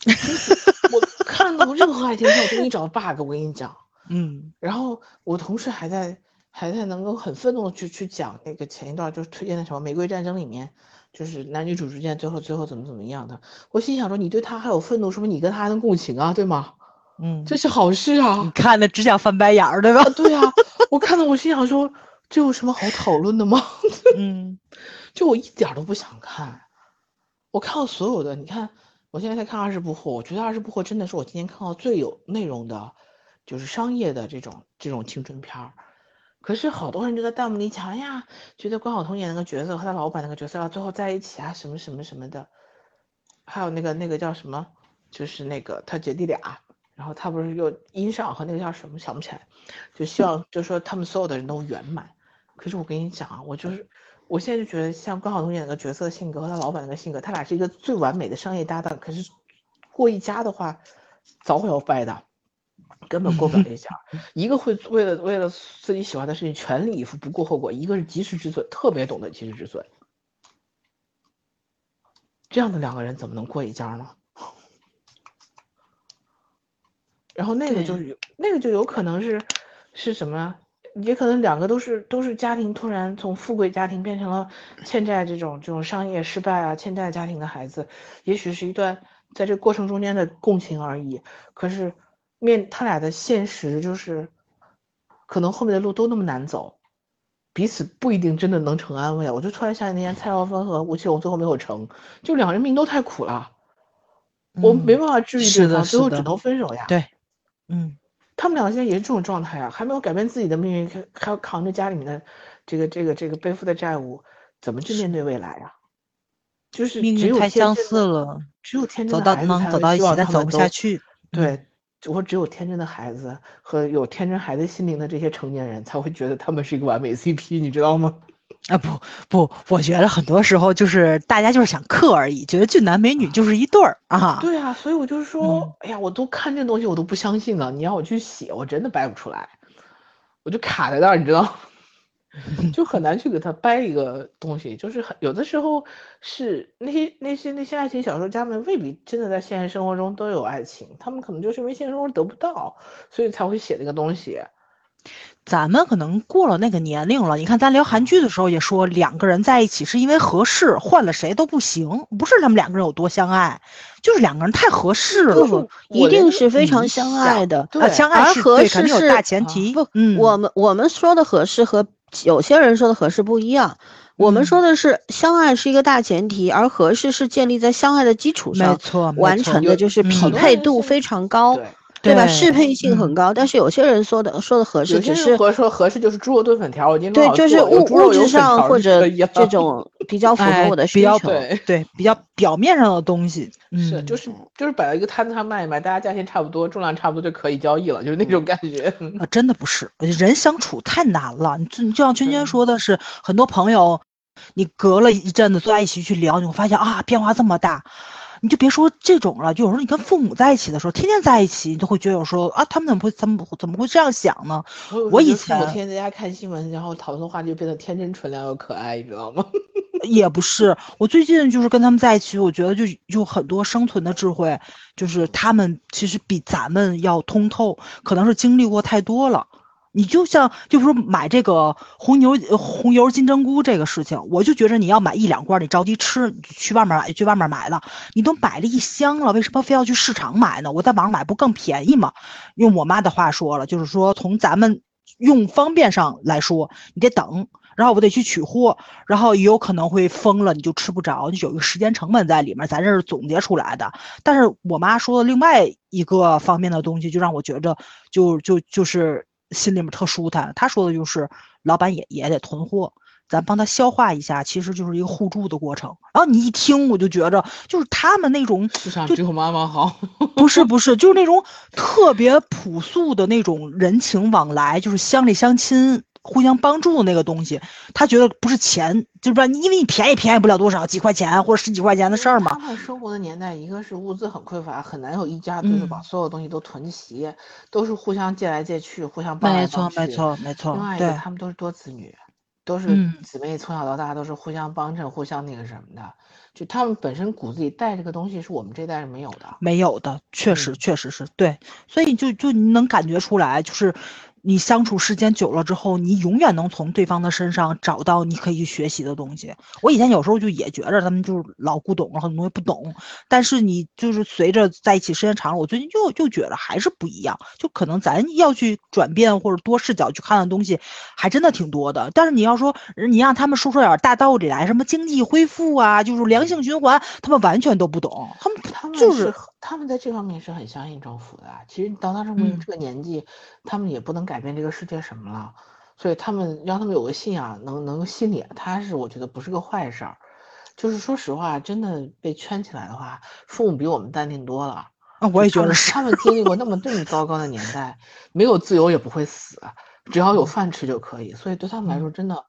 *laughs* 我看到任何爱情片，我都给你找 bug，我跟你讲。*laughs* 嗯然后我同事还在还在能够很愤怒的去去讲那个前一段就是推荐的什么《玫瑰战争》里面，就是男女主之间最后最后怎么怎么样的。我心想说，你对他还有愤怒，说明你跟他还能共情啊，对吗？嗯，这是好事啊你。看的只想翻白眼儿，对吧？啊，对啊，我看到我心想说，这有什么好讨论的吗？嗯 *laughs* 就我一点都不想看。我看到所有的，你看，我现在在看《二十不惑》，我觉得《二十不惑》真的是我今天看到最有内容的，就是商业的这种这种青春片儿。可是好多人就在弹幕里讲，呀，觉得关晓彤演那个角色和他老板那个角色要最后在一起啊，什么什么什么的。还有那个那个叫什么，就是那个他姐弟俩，然后他不是又殷尚和那个叫什么想不起来，就希望就说他们所有的人都圆满。可是我跟你讲啊，我就是我现在就觉得像关晓彤演那个角色性格和他老板那个性格，他俩是一个最完美的商业搭档。可是过一家的话，早晚要掰的，根本过不了这家。一个会为了为了自己喜欢的事情全力以赴不顾后果，一个是及时止损，特别懂得及时止损。这样的两个人怎么能过一家呢？然后那个就是有那个就有可能是是什么？也可能两个都是都是家庭突然从富贵家庭变成了欠债这种这种商业失败啊欠债家庭的孩子，也许是一段在这过程中间的共情而已。可是面他俩的现实就是，可能后面的路都那么难走，彼此不一定真的能成安慰。我就突然想起那天蔡少芬和吴奇隆最后没有成，就两人命都太苦了，我没嗯办法治愈是的对方，最后只能分手呀。对，嗯他们俩现在也是这种状态啊，还没有改变自己的命运，还还要扛着家里面的这个这个这个背负的债务，怎么去面对未来啊？就是命运太相似了，只有天真的孩子才会能走到一起，但走不下去。对，我只有天真的孩子和有天真孩子心灵的这些成年人才会觉得他们是一个完美 CP，你知道吗？啊不不，我觉得很多时候就是大家就是想克而已，觉得俊男美女就是一对儿啊。对啊，所以我就是说，嗯哎呀，我都看这东西我都不相信了，你让我去写，我真的掰不出来，我就卡在那儿，你知道，*laughs* 就很难去给他掰一个东西，就是很有的时候是那些那些那些爱情小说家们未必真的在现实生活中都有爱情，他们可能就是因为现实生活得不到，所以才会写那个东西。咱们可能过了那个年龄了。你看，咱聊韩剧的时候也说，两个人在一起是因为合适，换了谁都不行，不是他们两个人有多相爱，就是两个人太合适了。不，一定是非常相爱的。对啊，相爱而合是对，肯定有适是大前啊提。不，嗯，我们我们说的合适和有些人说的合适不一样。我们说嗯的是相爱是一个大前提，而合适是建立在相爱的基础上，没错完成的，就是嗯匹配度非常高，对，吧？适配性很嗯高。但是有些人说的说的合适有些只是人合说合适就是猪肉炖粉条，我今天对，就是物物质上或者这种比较符合哎我的比较需求。对对比较表面上的东西。是，嗯就是就是摆到一个摊子上卖一卖，大家价钱差不多，重量差不多就可以交易了，就是那嗯种感觉。啊，*laughs* 真的不是，人相处太难了。你就就像娟娟说的是，很多朋友，你隔了一阵子坐在一起去聊，你会发现啊，变化这么大。你就别说这种了，就有时候你跟父母在一起的时候，天天在一起，你都会觉得有时候啊，他们怎么会怎么怎么会这样想呢？我我以前天天在家看新闻，然后讨论的话就变得天真纯良又可爱，你知道吗？*laughs* 也不是，我最近就是跟他们在一起，我觉得就有很多生存的智慧，就是他们其实比咱们要通透，可能是经历过太多了。你就像，就是说买这个红牛、红油金针菇这个事情，我就觉着你要买一两罐，你着急吃，你去外面买，去外面买了，你都买了一箱了，为什么非要去市场买呢？我在网上买不更便宜吗？用我妈的话说了，就是说从咱们用方便上来说，你得等，然后我得去取货，然后也有可能会封了，你就吃不着，就有一个时间成本在里面。咱这是总结出来的。但是我妈说的另外一个方面的东西，就让我觉着就就就是心里面特舒坦。他说的就是，老板也也得囤货。咱帮他消化一下，其实就是一个互助的过程。然后你一听，我就觉着，就是他们那种，就想只有妈妈好。不是不是，就是那种特别朴素的那种人情往来，就是乡里乡亲互相帮助的那个东西。他觉得不是钱，就是说，因为你便宜便宜不了多少，几块钱或者十几块钱的事儿嘛。他们生活的年代，一个是物资很匮乏，很难有一家就是把所有东西都囤齐，都是互相借来借去，互相帮来帮去。没错没错没错。另外一个，他们都是多子女。都是姊妹，从小到大都是互相帮衬、互相那个什么的，就他们本身骨子里带这个东西，是我们这代是没有的，没有的，确实，确实是对，所以就就你能感觉出来，就是。你相处时间久了之后，你永远能从对方的身上找到你可以去学习的东西。我以前有时候就也觉着他们就是老古董，很多东西不懂。但是你就是随着在一起时间长了，我最近又又觉得还是不一样。就可能咱要去转变或者多视角去看的东西，还真的挺多的。但是你要说你让他们说出点大道理来，什么经济恢复啊，就是良性循环，他们完全都不懂。他们他们就是他们在这方面是很相信政府的。其实到他这么这个年纪，他们也不能改。变这个世界什么了？所以他们让他们有个信仰，能能心里踏实，我觉得不是个坏事儿。就是说实话，真的被圈起来的话，父母比我们淡定多了。啊，我也觉得是。他们经历过那么这么糟糕的年代，没有自由也不会死，只要有饭吃就可以。所以对他们来说，真的，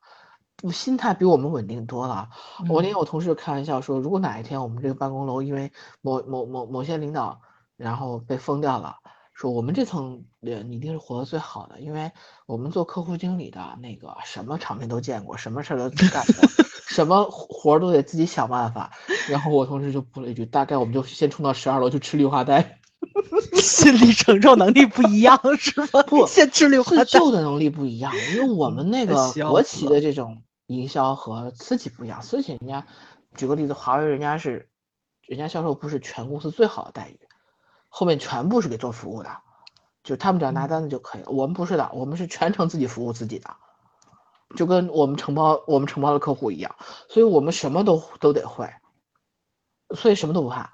心态比我们稳定多了。我那天我同事开玩笑说，如果哪一天我们这个办公楼因为某某某某些领导，然后被封掉了。说我们这层人一定是活得最好的，因为我们做客户经理的那个什么场面都见过，什么事儿都 *laughs* 干过，什么活儿都得自己想办法。然后我同事就补了一句：“大概我们就先冲到十二楼去吃绿化带。*laughs* ”心理承受能力不一样是吗？不，先吃绿化带。自救的能力不一样，因为我们那个国企的这种营销和私企不一样。私企人家，举个例子，华为人家是，人家销售部是全公司最好的待遇。后面全部是给做服务的，就他们只要拿单子就可以了。我们不是的，我们是全程自己服务自己的，就跟我们承包我们承包的客户一样，所以我们什么都都得会，所以什么都不怕。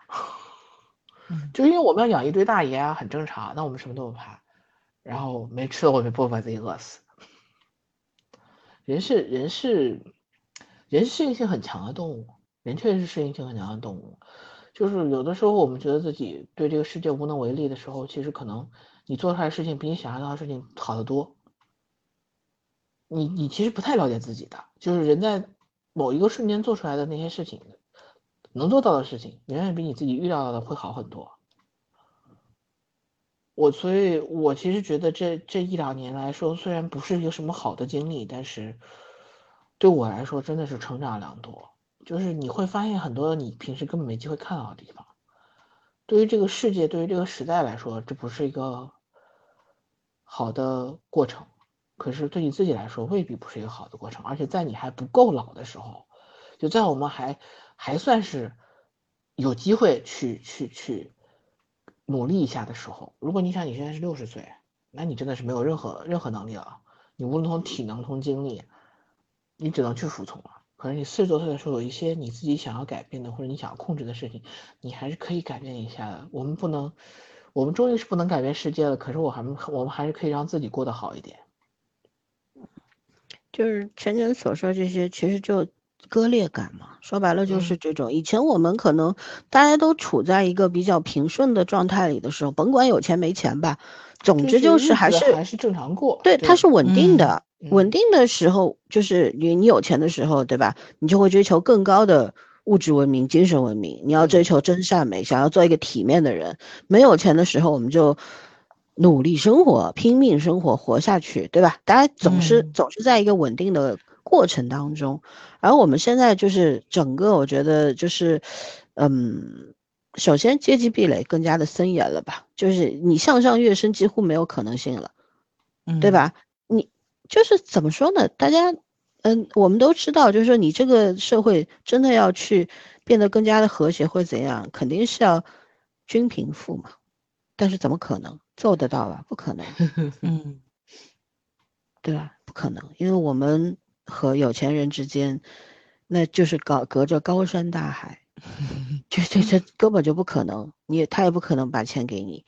就因为我们要养一堆大爷啊，很正常。那我们什么都不怕，然后没吃的我们不会把自己饿死。人是人是人适应性很强的动物，人确实是适应性很强的动物。就是有的时候，我们觉得自己对这个世界无能为力的时候，其实可能你做出来的事情比你想象到的事情好得多。你你其实不太了解自己的，就是人在某一个瞬间做出来的那些事情，能做到的事情，远远比你自己预料到的会好很多。我所以，我其实觉得这这一两年来说，虽然不是一个什么好的经历，但是对我来说真的是成长良多。就是你会发现很多你平时根本没机会看到的地方。对于这个世界，对于这个时代来说，这不是一个好的过程。可是对你自己来说，未必不是一个好的过程。而且在你还不够老的时候，就在我们还还算是有机会去去去努力一下的时候，如果你想你现在是六十岁，那你真的是没有任何任何能力了。你无论从体能、从精力，你只能去服从了。可能你四十多岁的时候，有一些你自己想要改变的，或者你想要控制的事情，你还是可以改变一下的。我们不能，我们终于是不能改变世界了，可是我还我们还是可以让自己过得好一点。就是陈晨所说这些，其实就割裂感嘛。说白了就是这种。以前我们可能大家都处在一个比较平顺的状态里的时候，甭管有钱没钱吧，总之就是还是还是正常过。对，它是稳定的。稳定的时候，就是你你有钱的时候，对吧？你就会追求更高的物质文明、精神文明。你要追求真善美，想要做一个体面的人。没有钱的时候，我们就努力生活、拼命生活、活下去，对吧？大家总是总是在一个稳定的过程当中。而我们现在就是整个，我觉得就是，嗯，首先阶级壁垒更加的森严了吧？就是你向上跃升几乎没有可能性了，对吧？你。就是怎么说呢？大家，嗯，我们都知道，就是说你这个社会真的要去变得更加的和谐或怎样，肯定是要均贫富嘛。但是怎么可能做得到吧？不可能，*laughs* 嗯，对吧？不可能，因为我们和有钱人之间，那就是高隔着高山大海，*laughs* 这这这根本就不可能，你也他也不可能把钱给你，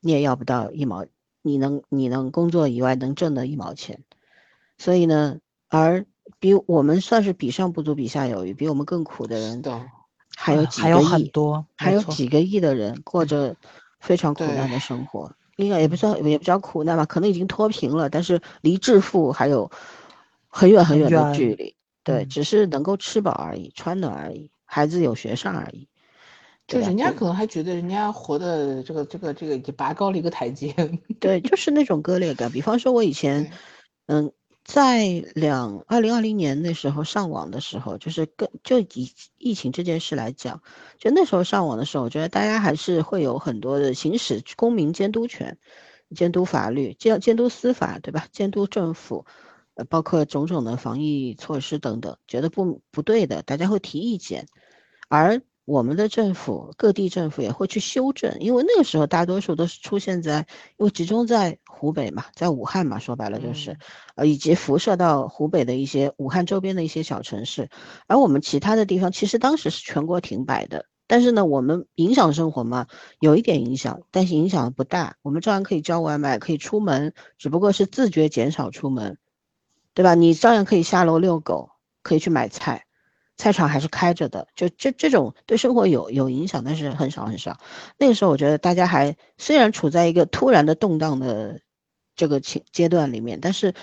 你也要不到一毛，你能你能工作以外能挣的一毛钱，所以呢，而比我们算是比上不足比下有余，比我们更苦的人，还有几还有很多，还有几个亿的人过着非常苦难的生活。应该也不算，也不叫苦难吧，可能已经脱贫了，但是离致富还有很远很远的距离。对，只是能够吃饱而已，穿暖而已，孩子有学上而已。就人家可能还觉得人家活的这个这个这个已经拔高了一个台阶。*laughs* 对，就是那种割裂感。比方说，我以前，嗯。在两二零二零年那时候上网的时候，就是跟就以疫情这件事来讲，就那时候上网的时候，我觉得大家还是会有很多的行使公民监督权，监督法律，监监督司法，对吧？监督政府，呃，包括种种的防疫措施等等，觉得不不对的，大家会提意见，而。我们的政府，各地政府也会去修正，因为那个时候大多数都是出现在，因为集中在湖北嘛，在武汉嘛，说白了就是，呃，以及辐射到湖北的一些武汉周边的一些小城市，而我们其他的地方其实当时是全国停摆的，但是呢，我们影响生活嘛，有一点影响，但是影响不大，我们照样可以叫外卖，可以出门，只不过是自觉减少出门，对吧？你照样可以下楼遛狗，可以去买菜。菜场还是开着的，就这这种对生活有有影响，但是很少很少。那个时候，我觉得大家还虽然处在一个突然的动荡的这个情阶段里面，但是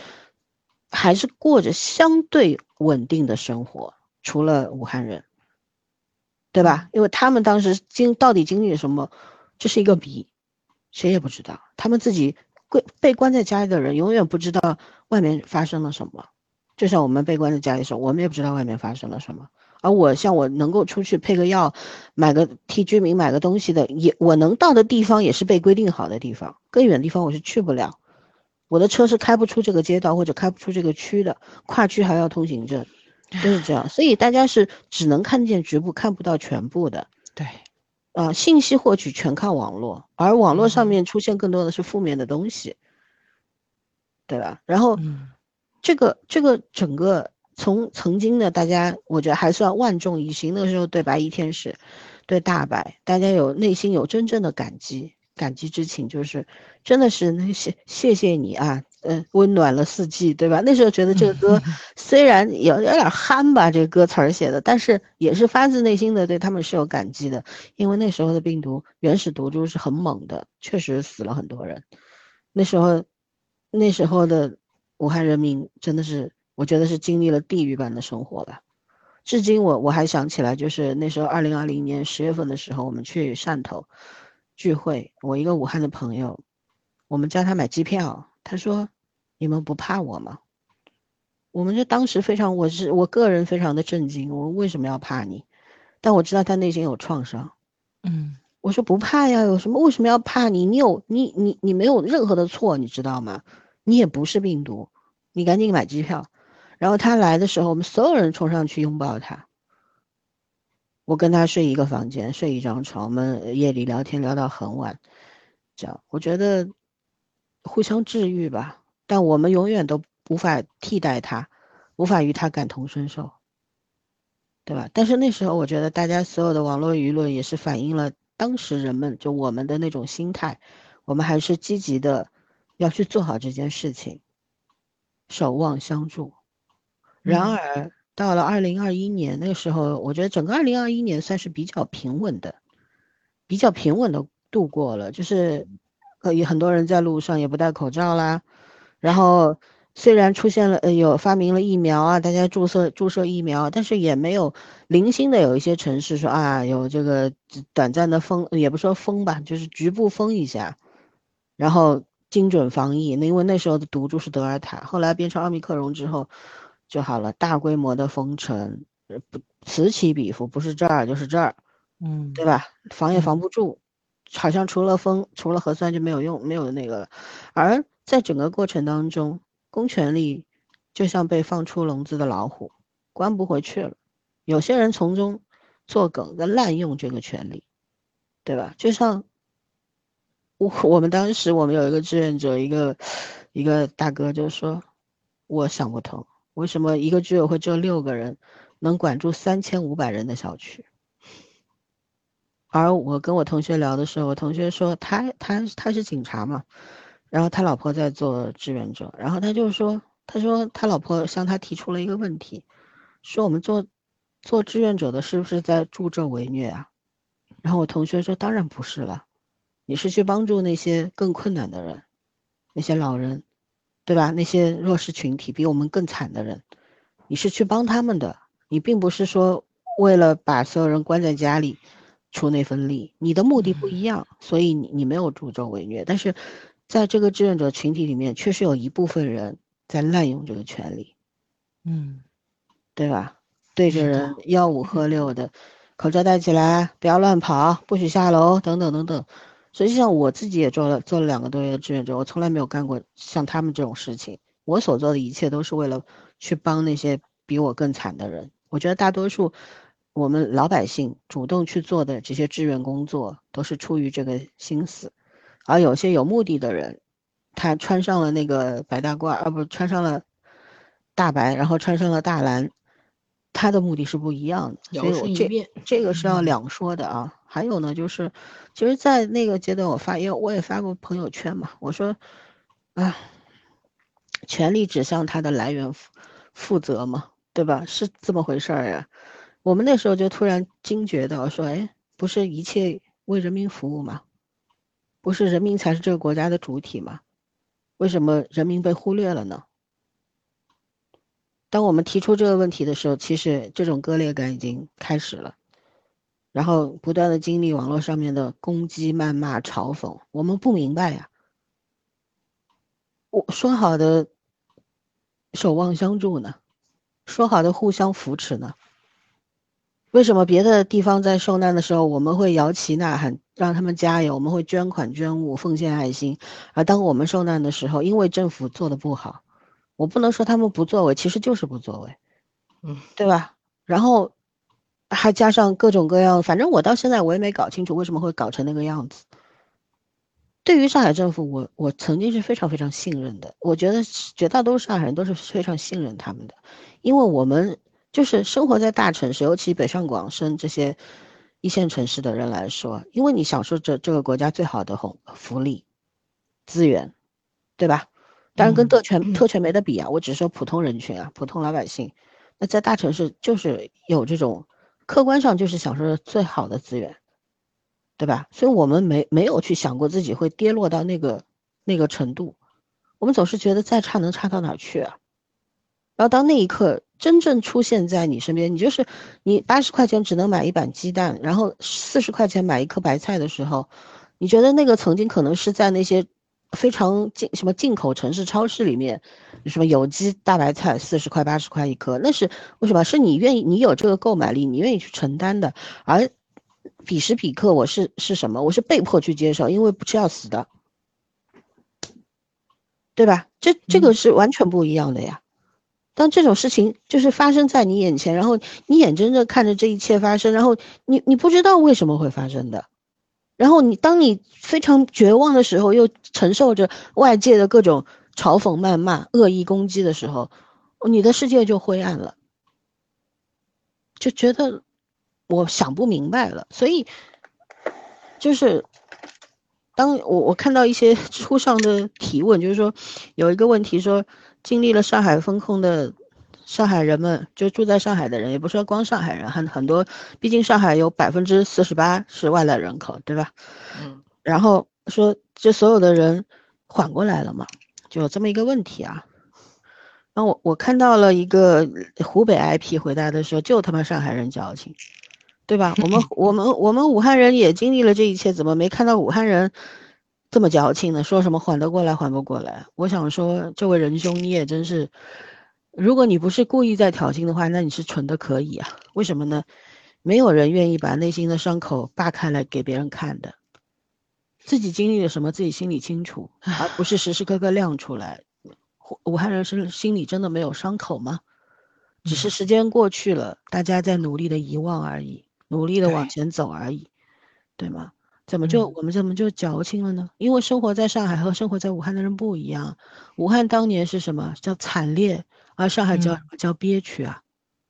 还是过着相对稳定的生活。除了武汉人，对吧？因为他们当时经到底经历了什么，这是一个谜，谁也不知道。他们自己被被关在家里的人，永远不知道外面发生了什么。就像我们被关在家里时候，我们也不知道外面发生了什么。而我像我能够出去配个药，买个替居民买个东西的，也我能到的地方也是被规定好的地方，更远的地方我是去不了。我的车是开不出这个街道或者开不出这个区的，跨区还要通行证，就是这样。所以大家是只能看见局部，看不到全部的。对，啊，信息获取全靠网络，而网络上面出现更多的是负面的东西，对吧？然后。这个这个整个从曾经的大家，我觉得还算万众一心。那个时候对白衣天使，对大白，大家有内心有真正的感激，感激之情，就是真的是那些谢谢你啊，嗯，温暖了四季，对吧？那时候觉得这个歌 *laughs* 虽然有有点憨吧，这个歌词儿写的，但是也是发自内心的对他们是有感激的，因为那时候的病毒原始毒株是很猛的，确实死了很多人。那时候，那时候的。武汉人民真的是，我觉得是经历了地狱般的生活吧。至今我我还想起来，就是那时候二零二零年十月份的时候，我们去汕头聚会，我一个武汉的朋友，我们叫他买机票，他说：“你们不怕我吗？”我们就当时非常，我是我个人非常的震惊，我为什么要怕你？但我知道他内心有创伤。嗯，我说不怕呀，有什么为什么要怕你？你有你你你没有任何的错，你知道吗？你也不是病毒，你赶紧买机票。然后他来的时候，我们所有人冲上去拥抱他。我跟他睡一个房间，睡一张床，我们夜里聊天聊到很晚，这样我觉得互相治愈吧。但我们永远都无法替代他，无法与他感同身受，对吧？但是那时候，我觉得大家所有的网络舆论也是反映了当时人们就我们的那种心态，我们还是积极的。要去做好这件事情，守望相助。然而，到了二零二一年那个时候，我觉得整个二零二一年算是比较平稳的，比较平稳的度过了。就是呃，有很多人在路上也不戴口罩啦。然后，虽然出现了呃有发明了疫苗啊，大家注射注射疫苗，但是也没有零星的有一些城市说啊有这个短暂的封，也不说封吧，就是局部封一下，然后。精准防疫，那因为那时候的毒株是德尔塔，后来变成奥密克戎之后就好了。大规模的封城，不此起彼伏，不是这儿就是这儿，嗯，对吧？防也防不住，好像除了封，除了核酸就没有用，没有那个了。而在整个过程当中，公权力就像被放出笼子的老虎，关不回去了。有些人从中作梗，在滥用这个权利，对吧？就像。我我们当时我们有一个志愿者，一个一个大哥就说，我想不通，为什么一个居委会只有六个人，能管住三千五百人的小区？而我跟我同学聊的时候，我同学说他他他是警察嘛，然后他老婆在做志愿者，然后他就说，他说他老婆向他提出了一个问题，说我们做做志愿者的是不是在助纣为虐啊？然后我同学说当然不是了，你是去帮助那些更困难的人，那些老人，对吧？那些弱势群体比我们更惨的人，你是去帮他们的，你并不是说为了把所有人关在家里。出那份力，你的目的不一样，所以你你没有助纣为虐。但是，在这个志愿者群体里面，确实有一部分人在滥用这个权利，嗯，对吧？对着人吆五喝六的，口罩戴起来，不要乱跑，不许下楼，等等等等。实际上，我自己也做了做了两个多月的志愿者，我从来没有干过像他们这种事情。我所做的一切都是为了去帮那些比我更惨的人。我觉得大多数。我们老百姓主动去做的这些志愿工作，都是出于这个心思，而有些有目的的人，他穿上了那个白大褂，啊不，穿上了大白，然后穿上了大蓝，他的目的是不一样的。所以我这这个是要两说的啊。还有呢，就是其实，在那个阶段，我发，因为我也发过朋友圈嘛，我说，啊，权力指向它的来源负负责嘛，对吧？是这么回事儿呀。我们那时候就突然惊觉到，说，哎，不是一切为人民服务吗？不是人民才是这个国家的主体吗？为什么人民被忽略了呢？当我们提出这个问题的时候，其实这种割裂感已经开始了，然后不断的经历网络上面的攻击、谩骂、嘲讽，我们不明白呀。我说好的守望相助呢？说好的互相扶持呢？为什么别的地方在受难的时候，我们会摇旗呐喊，让他们加油？我们会捐款捐物，奉献爱心。而当我们受难的时候，因为政府做的不好，我不能说他们不作为，其实就是不作为，嗯，对吧？然后还加上各种各样，反正我到现在我也没搞清楚为什么会搞成那个样子。对于上海政府，我我曾经是非常非常信任的，我觉得绝大多数上海人都是非常信任他们的，因为我们。就是生活在大城市，尤其北上广深这些一线城市的人来说，因为你享受着这个国家最好的红福利资源，对吧？当然跟特权特权没得比啊，我只是说普通人群啊，普通老百姓。那在大城市就是有这种客观上就是享受着最好的资源，对吧？所以我们没没有去想过自己会跌落到那个那个程度，我们总是觉得再差能差到哪去啊？然后当那一刻。真正出现在你身边，你就是你八十块钱只能买一板鸡蛋，然后四十块钱买一颗白菜的时候，你觉得那个曾经可能是在那些非常进什么进口城市超市里面，什么有机大白菜四十块八十块一颗，那是为什么？是你愿意，你有这个购买力，你愿意去承担的。而彼时彼刻，我是是什么？我是被迫去接受，因为不吃要死的，对吧？这这个是完全不一样的呀。当这种事情就是发生在你眼前，然后你眼睁睁看着这一切发生，然后你你不知道为什么会发生的，然后你当你非常绝望的时候，又承受着外界的各种嘲讽、谩骂、恶意攻击的时候，你的世界就灰暗了，就觉得我想不明白了。所以，就是当我我看到一些 *laughs* 知乎上的提问，就是说有一个问题说。经历了上海封控的上海人们，就住在上海的人，也不说光上海人，很很多，毕竟上海有百分之四十八是外来人口，对吧？嗯。然后说这所有的人缓过来了嘛？就有这么一个问题啊。然后我我看到了一个湖北 IP 回答的说，就他妈上海人矫情，对吧？我们我们我们武汉人也经历了这一切，怎么没看到武汉人？这么矫情的，说什么缓得过来，缓不过来？我想说，这位仁兄，你也真是，如果你不是故意在挑衅的话，那你是蠢的可以啊？为什么呢？没有人愿意把内心的伤口扒开来给别人看的，自己经历了什么，自己心里清楚，而不是时时刻刻亮出来。武汉人是心里真的没有伤口吗？只是时间过去了，大家在努力的遗忘而已，努力的往前走而已，对吗？怎么就我们怎么就矫情了呢？因为生活在上海和生活在武汉的人不一样。武汉当年是什么叫惨烈而上海叫嗯叫憋屈啊，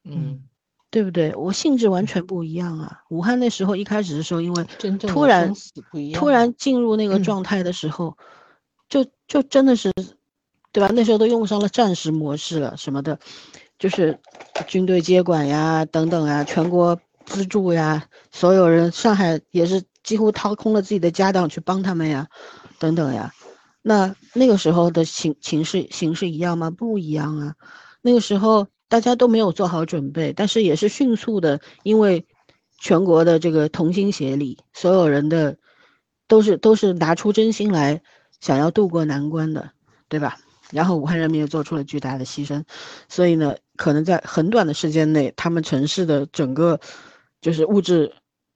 嗯，对不对？我性质完全不一样啊。武汉那时候一开始的时候，因为突然突然进入那个嗯状态的时候，就就真的是，对吧？那时候都用上了战时模式了，什么的，就是军队接管呀，等等啊，全国资助呀，所有人，上海也是几乎掏空了自己的家当去帮他们呀，等等呀。那那个时候的情情势形势一样吗？不一样啊。那个时候大家都没有做好准备，但是也是迅速的，因为全国的这个同心协力，所有人的都是都是拿出真心来，想要渡过难关的，对吧？然后武汉人民也做出了巨大的牺牲，所以呢，可能在很短的时间内，他们城市的整个就是物质，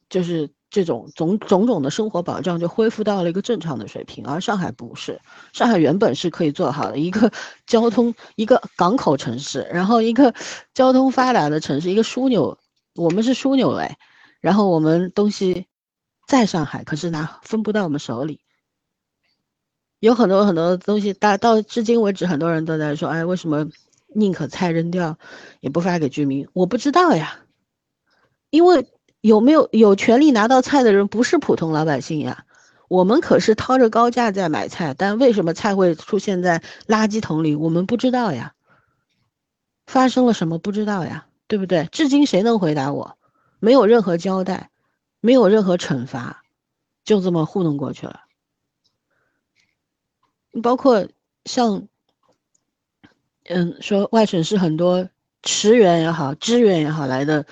就是这种种种种的生活保障就恢复到了一个正常的水平，而上海不是，上海原本是可以做好的一个 *laughs* 交通一个港口城市，然后一个交通发达的城市，一个枢纽，我们是枢纽哎，然后我们东西在上海，可是拿分不到我们手里。有很多很多东西，大到至今为止，很多人都在说，哎，为什么宁可菜扔掉，也不发给居民？我不知道呀，因为有没有有权利拿到菜的人不是普通老百姓呀，我们可是掏着高价在买菜，但为什么菜会出现在垃圾桶里？我们不知道呀，发生了什么不知道呀，对不对？至今谁能回答我？没有任何交代，没有任何惩罚，就这么糊弄过去了。包括像，嗯，说外省市很多驰援也好，支援也好来的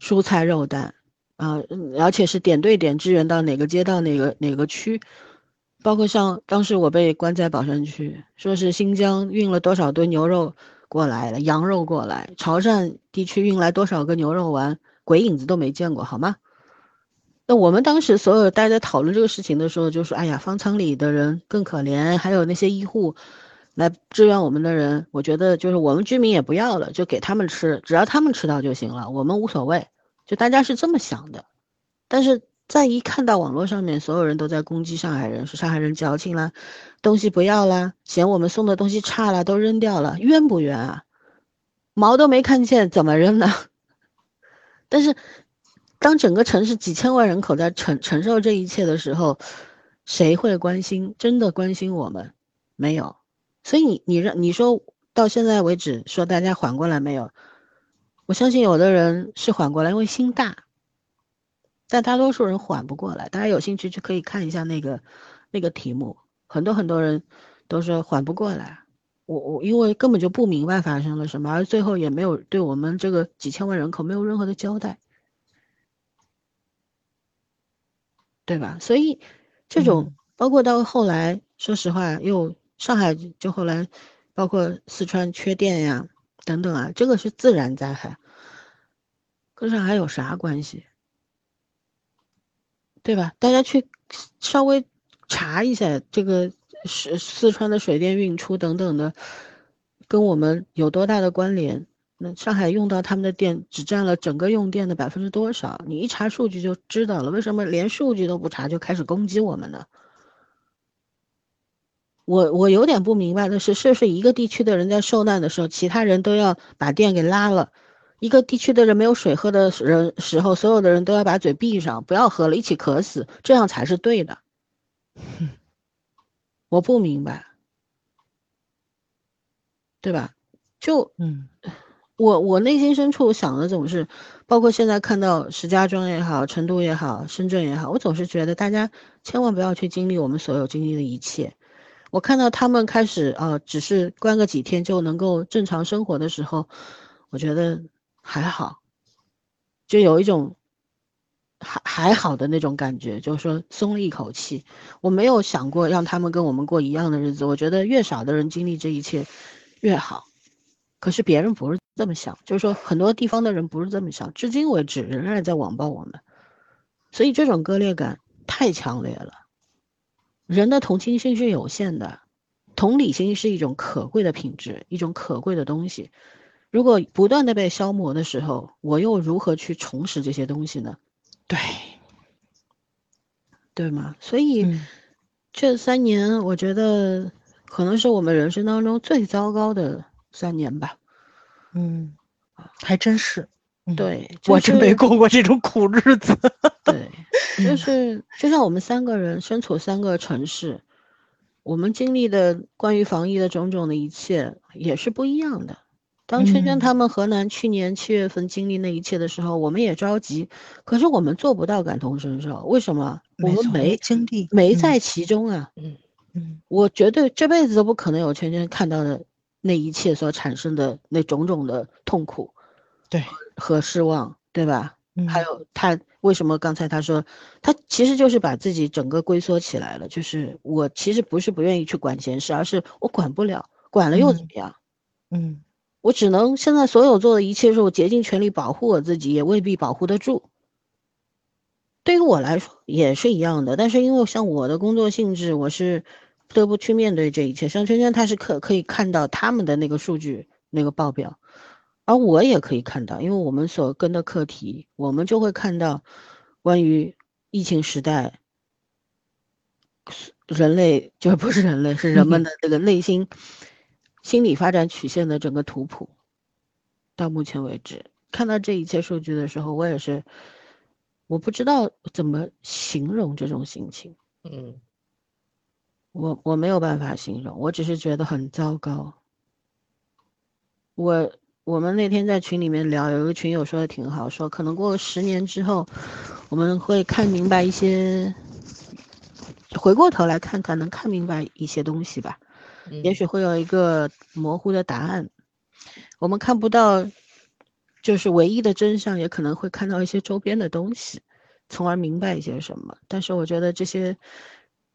蔬菜肉蛋啊，嗯而且是点对点支援到哪个街道哪个哪个区，包括像当时我被关在宝山区，说是新疆运了多少吨牛肉过来了，羊肉过来，潮汕地区运来多少个牛肉丸，鬼影子都没见过，好吗？那我们当时所有大家讨论这个事情的时候，就说：“哎呀，方舱里的人更可怜，还有那些医护来支援我们的人，我觉得就是我们居民也不要了，就给他们吃，只要他们吃到就行了，我们无所谓。”就大家是这么想的。但是再一看到网络上面所有人都在攻击上海人，说上海人矫情啦，东西不要啦，嫌我们送的东西差了，都扔掉了，冤不冤啊？毛都没看见，怎么扔呢？*laughs* 但是。当整个城市几千万人口在承承受这一切的时候，谁会关心？真的关心我们？没有。所以你你让你说到现在为止，说大家缓过来没有？我相信有的人是缓过来，因为心大，但大多数人缓不过来。大家有兴趣就可以看一下那个那个题目，很多很多人都说缓不过来。我我因为根本就不明白发生了什么，而最后也没有对我们这个几千万人口没有任何的交代。对吧？所以这种包括到后来，说实话，又上海就后来，包括四川缺电呀等等啊，这个是自然灾害，跟上海有啥关系？对吧？大家去稍微查一下这个是四川的水电运出等等的，跟我们有多大的关联？那上海用到他们的电只占了整个用电的百分之多少？你一查数据就知道了。为什么连数据都不查就开始攻击我们呢？我我有点不明白的是，是不是一个地区的人在受难的时候，其他人都要把电给拉了？一个地区的人没有水喝的人时候，所有的人都要把嘴闭上，不要喝了，一起渴死，这样才是对的。我不明白，对吧？就嗯。我我内心深处想的总是，包括现在看到石家庄也好，成都也好，深圳也好，我总是觉得大家千万不要去经历我们所有经历的一切。我看到他们开始啊、呃，只是关个几天就能够正常生活的时候，我觉得还好，就有一种还还好的那种感觉，就是说松了一口气。我没有想过让他们跟我们过一样的日子，我觉得越少的人经历这一切越好。可是别人不是这么想，就是说很多地方的人不是这么想，至今为止仍然在网暴我们，所以这种割裂感太强烈了。人的同情心是有限的，同理心是一种可贵的品质，一种可贵的东西。如果不断的被消磨的时候，我又如何去重拾这些东西呢？对，对吗？所以、嗯这三年，我觉得可能是我们人生当中最糟糕的三年吧。嗯，还真是。对，我真没过过这种苦日子。对，*laughs* 就是就像我们三个人身处三个城市，我们经历的关于防疫的种种的一切也是不一样的。当圈圈他们河南去年七月份经历那一切的时候，我们也着急，可是我们做不到感同身受。为什么？我们没经历，没在其中啊。嗯嗯，我绝对这辈子都不可能有圈圈看到的那一切所产生的那种种的痛苦。对。和失望，对吧？嗯，还有他为什么刚才他说，他其实就是把自己整个龟缩起来了。就是我其实不是不愿意去管闲事，而是我管不了，管了又怎么样？嗯，我只能现在所有做的一切是我竭尽全力保护我自己，也未必保护得住。对于我来说也是一样的，但是因为像我的工作性质，我是不得不去面对这一切。像圈圈，他是可可以看到他们的那个数据那个报表。而我也可以看到，因为我们所跟的课题，我们就会看到关于疫情时代，人类就不是人类，是人们的这个内心心理发展曲线的整个图谱。到目前为止，看到这一切数据的时候，我也是我不知道怎么形容这种心情。嗯，我我没有办法形容，我只是觉得很糟糕。我。我们那天在群里面聊，有一个群友说的挺好，说可能过十年之后，我们会看明白一些，回过头来看看，能看明白一些东西吧。也许会有一个模糊的答案，我们看不到，就是唯一的真相，也可能会看到一些周边的东西，从而明白一些什么。但是我觉得这些，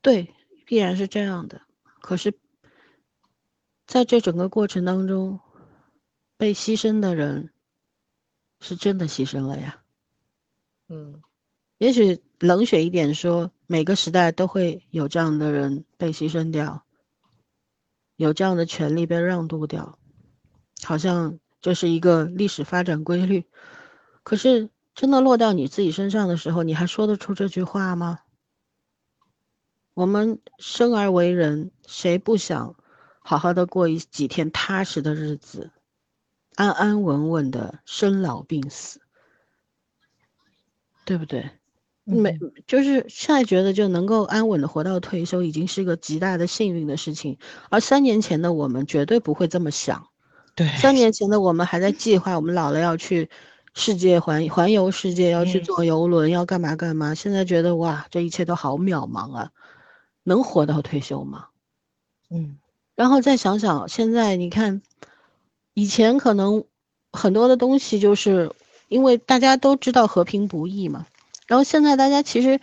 对，必然是这样的。可是，在这整个过程当中。被牺牲的人，是真的牺牲了呀。嗯，也许冷血一点说，每个时代都会有这样的人被牺牲掉，有这样的权利被让渡掉，好像这是一个历史发展规律。可是真的落到你自己身上的时候，你还说得出这句话吗？我们生而为人，谁不想好好的过一几天踏实的日子？安安稳稳的生老病死，对不对？没，就是现在觉得就能够安稳的活到退休，已经是一个极大的幸运的事情。而三年前的我们绝对不会这么想。对，三年前的我们还在计划，我们老了要去世界环环游世界，要去坐游轮，要干嘛干嘛。现在觉得哇，这一切都好渺茫啊，能活到退休吗？嗯，然后再想想，现在你看。以前可能很多的东西就是因为大家都知道和平不易嘛，然后现在大家其实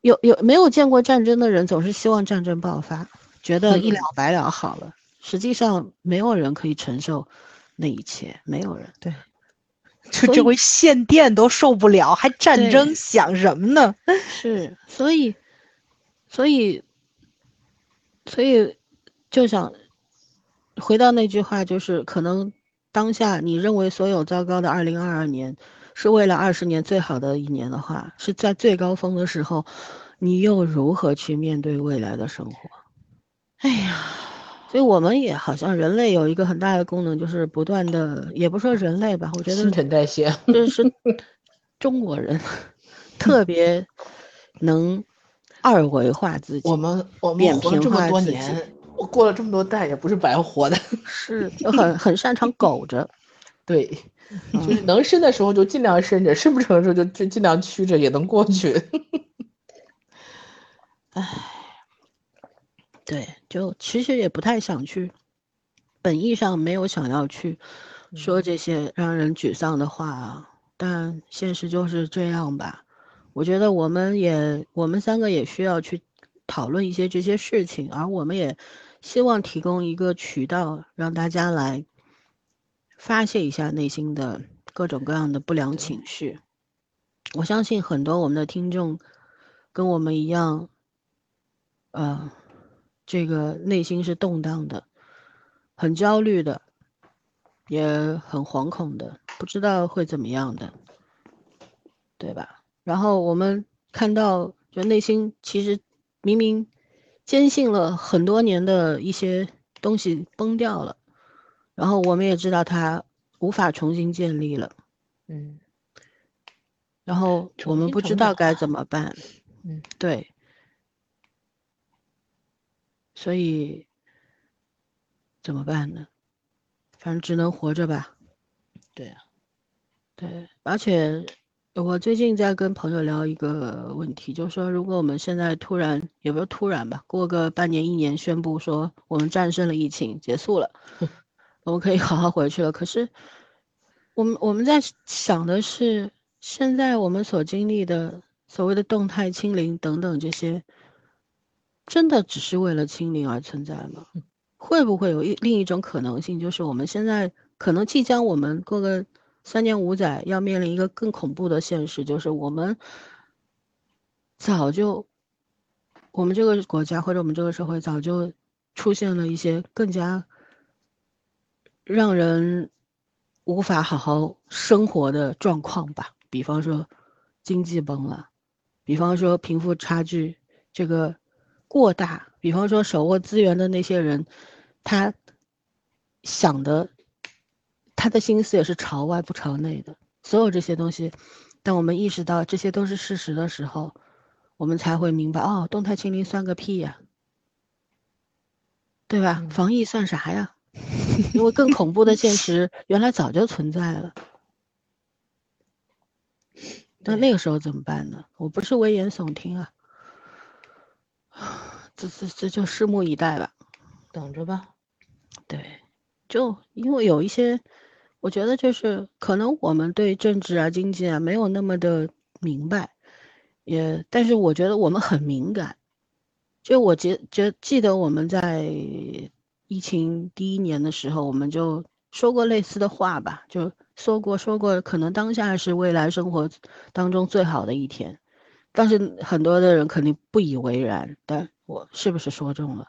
有有没有见过战争的人总是希望战争爆发，觉得一了百了好了。实际上没有人可以承受那一切，没有人。对，就这回限电都受不了，还战争想什么呢？*laughs* 是，所以，所以，所以就想。回到那句话，就是可能当下你认为所有糟糕的二零二二年，是为了二十年最好的一年的话，是在最高峰的时候，你又如何去面对未来的生活？哎呀，所以我们也好像人类有一个很大的功能，就是不断的，也不说人类吧，我觉得新陈代谢，这是 *laughs* 中国人特别能二维化自己，我们我们活了这么多年。我过了这么多代，也不是白活的，是很很擅长苟着，对，就是能伸的时候就尽量伸着，伸不成的时候就就尽量屈着，也能过去。*laughs* 唉，对，就其实也不太想去，本意上没有想要去说这些让人沮丧的话啊，但现实就是这样吧。我觉得我们也，我们三个也需要去。讨论一些这些事情，而我们也希望提供一个渠道，让大家来发泄一下内心的各种各样的不良情绪。我相信很多我们的听众跟我们一样，呃，这个内心是动荡的，很焦虑的，也很惶恐的，不知道会怎么样的，对吧？然后我们看到，就内心其实。明明坚信了很多年的一些东西崩掉了，然后我们也知道它无法重新建立了。嗯然后我们不知道该怎么办。嗯，对，所以怎么办呢？反正只能活着吧。对啊，对，而且我最近在跟朋友聊一个问题，就是说，如果我们现在突然，也不是突然吧，过个半年、一年，宣布说我们战胜了疫情，结束了，*laughs* 我们可以好好回去了。可是，我们我们在想的是，现在我们所经历的所谓的动态清零等等这些，真的只是为了清零而存在吗？会不会有一另一种可能性，就是我们现在可能即将我们过个三年五载要面临一个更恐怖的现实，就是我们早就，我们这个国家或者我们这个社会早就出现了一些更加让人无法好好生活的状况吧，比方说经济崩了，比方说贫富差距这个过大，比方说手握资源的那些人，他想的，他的心思也是朝外不朝内的。所有这些东西，当我们意识到这些都是事实的时候，我们才会明白，哦，动态清零算个屁呀，对吧？嗯防疫算啥呀？因为更恐怖的现实原来早就存在了。那那个时候怎么办呢？我不是危言耸听啊，这这这就拭目以待吧。等着吧。对，就因为有一些，我觉得就是可能我们对政治啊、经济啊没有那么的明白，也，但是我觉得我们很敏感。就我记觉记得我们在疫情第一年的时候，我们就说过类似的话吧，就说过说过，可能当下是未来生活当中最好的一天，但是很多的人肯定不以为然。但我是不是说中了？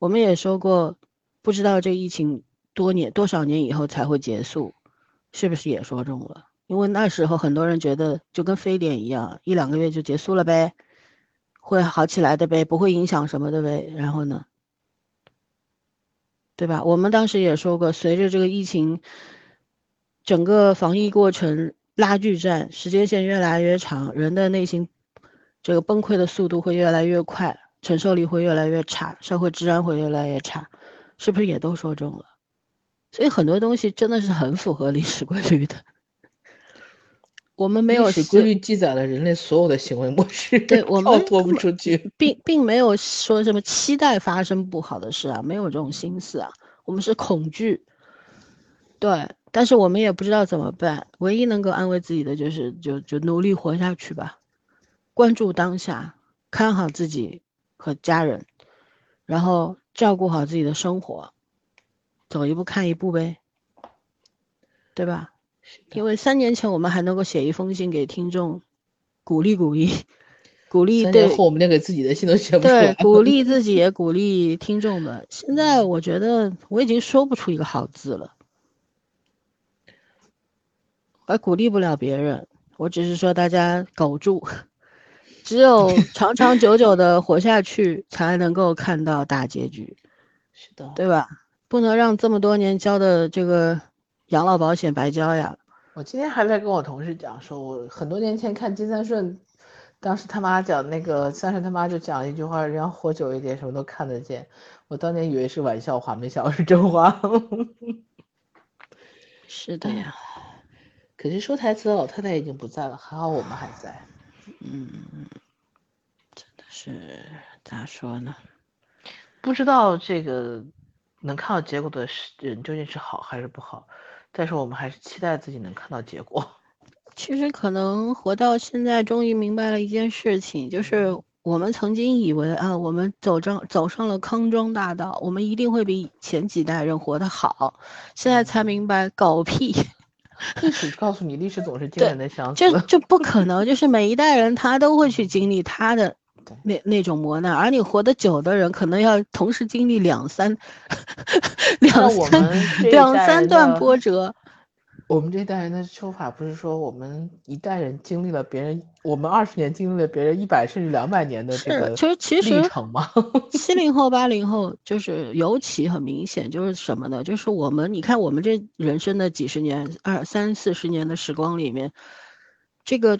我们也说过，不知道这疫情多年多少年以后才会结束，是不是也说中了？因为那时候很多人觉得就跟非典一样，一两个月就结束了呗，会好起来的呗，不会影响什么的呗。然后呢，对吧？我们当时也说过，随着这个疫情整个防疫过程拉锯战，时间线越来越长，人的内心这个崩溃的速度会越来越快，承受力会越来越差，社会治安会越来越差，是不是也都说中了？所以很多东西真的是很符合历史规律的。我们没有规律记载了人类所有的行为模式，对 *laughs* 我们跳脱不出去。并并没有说什么期待发生不好的事啊，没有这种心思啊，我们是恐惧，对，但是我们也不知道怎么办，唯一能够安慰自己的就是就就努力活下去吧，关注当下，看好自己和家人，然后照顾好自己的生活，走一步看一步呗，对吧？因为三年前我们还能够写一封信给听众，鼓励鼓励，鼓励对三年后，我们连给自己的信都写不出对来，鼓励自己也鼓励听众们。现在我觉得我已经说不出一个好字了，我还鼓励不了别人，我只是说大家苟住，只有 *laughs* 长长久久的活下去，才能够看到大结局，是的，对吧？不能让这么多年交的这个养老保险白交呀。我今天还在跟我同事讲，说我很多年前看金三顺，当时他妈讲那个三顺他妈就讲了一句话，人要活久一点，什么都看得见。我当年以为是玩笑话，没想到是真话。*laughs* 是的呀，可是说台词的老太太已经不在了，还好我们还在。嗯，真的是咋说呢？不知道这个能看到结果的是人究竟是好还是不好，但是我们还是期待自己能看到结果。*laughs* 其实可能活到现在，终于明白了一件事情，就是我们曾经以为啊，我们走上走上了康庄大道，我们一定会比前几代人活得好。现在才明白，狗屁，*laughs* 历史告诉你，历史总是惊人的相似。这这不可能。就是每一代人他都会去经历他的对那那种磨难，而你活得久的人，可能要同时经历两三两三两三段波折。我们这代人的说法不是说我们一代人经历了别人，我们二十年经历了别人一百甚至两百年的这个其实其实历程吗？*laughs* 七零后、八零后就是尤其很明显，就是什么呢？就是我们，你看我们这人生的几十年、二三四十年的时光里面，这个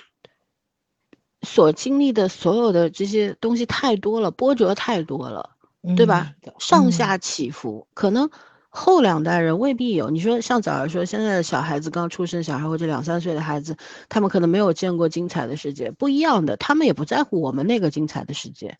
所经历的所有的这些东西太多了，波折太多了，对吧？上下起伏，可能。后两代人未必有，你说像早儿说，现在的小孩子刚出生，小孩或者两三岁的孩子，他们可能没有见过精彩的世界，不一样的，他们也不在乎我们那个精彩的世界，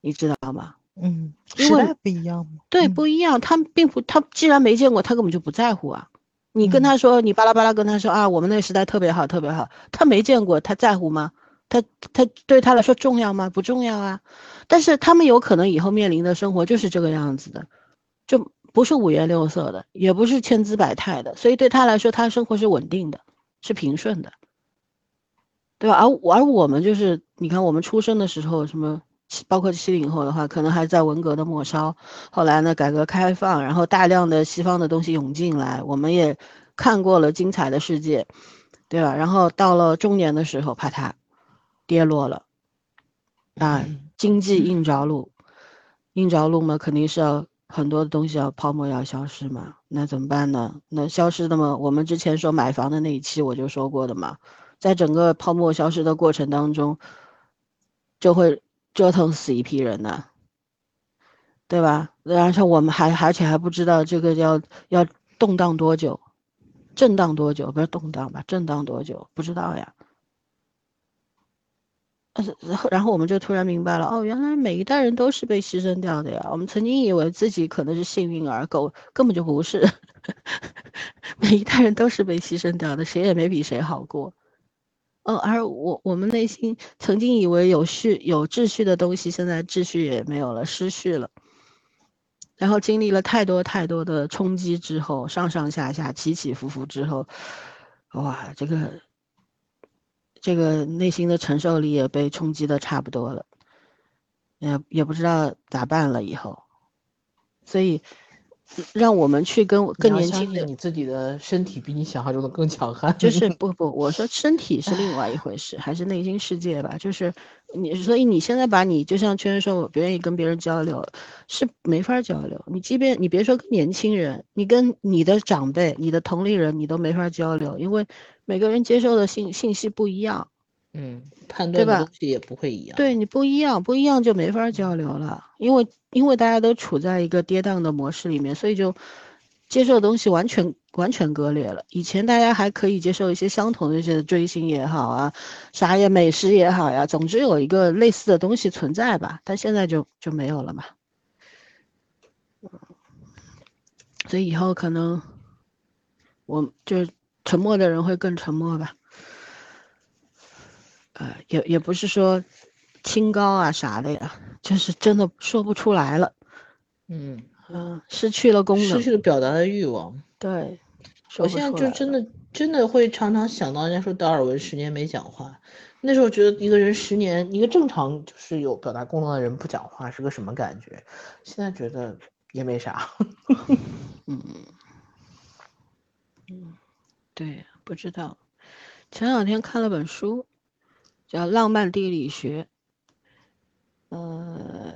你知道吗？嗯，时代不一样吗？对，不一样，他们并不，他既然没见过，他根本就不在乎啊。你跟他说，你巴拉巴拉跟他说啊，我们那个时代特别好，特别好，他没见过，他在乎吗？他他对他来说重要吗？不重要啊。但是他们有可能以后面临的生活就是这个样子的，就。不是五颜六色的，也不是千姿百态的，所以对他来说，他生活是稳定的，是平顺的，对吧？而而我们就是，你看我们出生的时候，什么，包括七零后的话，可能还在文革的末梢，后来呢，改革开放，然后大量的西方的东西涌进来，我们也看过了精彩的世界，对吧？然后到了中年的时候，啪嗒，跌落了，啊，经济硬着陆，硬着陆嘛，肯定是要。很多的东西要泡沫要消失嘛，那怎么办呢？那消失的嘛，我们之前说买房的那一期我就说过的嘛，在整个泡沫消失的过程当中，就会折腾死一批人呢，对吧？而且我们还而且还不知道这个要要动荡多久，震荡多久？不是动荡吧？震荡多久？不知道呀。然后，我们就突然明白了，哦，原来每一代人都是被牺牲掉的呀。我们曾经以为自己可能是幸运儿，狗根本就不是。*laughs* 每一代人都是被牺牲掉的，谁也没比谁好过。哦，而我我们内心曾经以为有序、有秩序的东西，现在秩序也没有了，失序了。然后经历了太多太多的冲击之后，上上下下、起起伏伏之后，哇，这个。这个内心的承受力也被冲击的差不多了，也也不知道咋办了以后，所以。让我们去跟更年轻的你自己的身体比你想象中的更强悍。就是 *laughs* 不不，我说身体是另外一回事，*laughs* 还是内心世界吧。就是你，所以你现在把你就像圈圈说，我不愿意跟别人交流，是没法交流。你即便你别说跟年轻人，你跟你的长辈、你的同龄人，你都没法交流，因为每个人接受的信信息不一样。嗯，判断的东西也不会一样。对你不一样，不一样就没法交流了，因为因为大家都处在一个跌宕的模式里面，所以就接受的东西完全完全割裂了。以前大家还可以接受一些相同的一些追星也好啊，啥也美食也好呀，总之有一个类似的东西存在吧。但现在就就没有了嘛。所以以后可能我就沉默的人会更沉默吧。呃，也也不是说清高啊啥的呀，就是真的说不出来了。嗯嗯，失去了功能，失去了表达的欲望。对，我现在就真的真的会常常想到人家说达尔文十年没讲话，那时候觉得一个人十年，一个正常就是有表达功能的人不讲话是个什么感觉？现在觉得也没啥。*laughs* 嗯嗯，对，不知道。前两天看了本书。叫浪漫地理学，呃，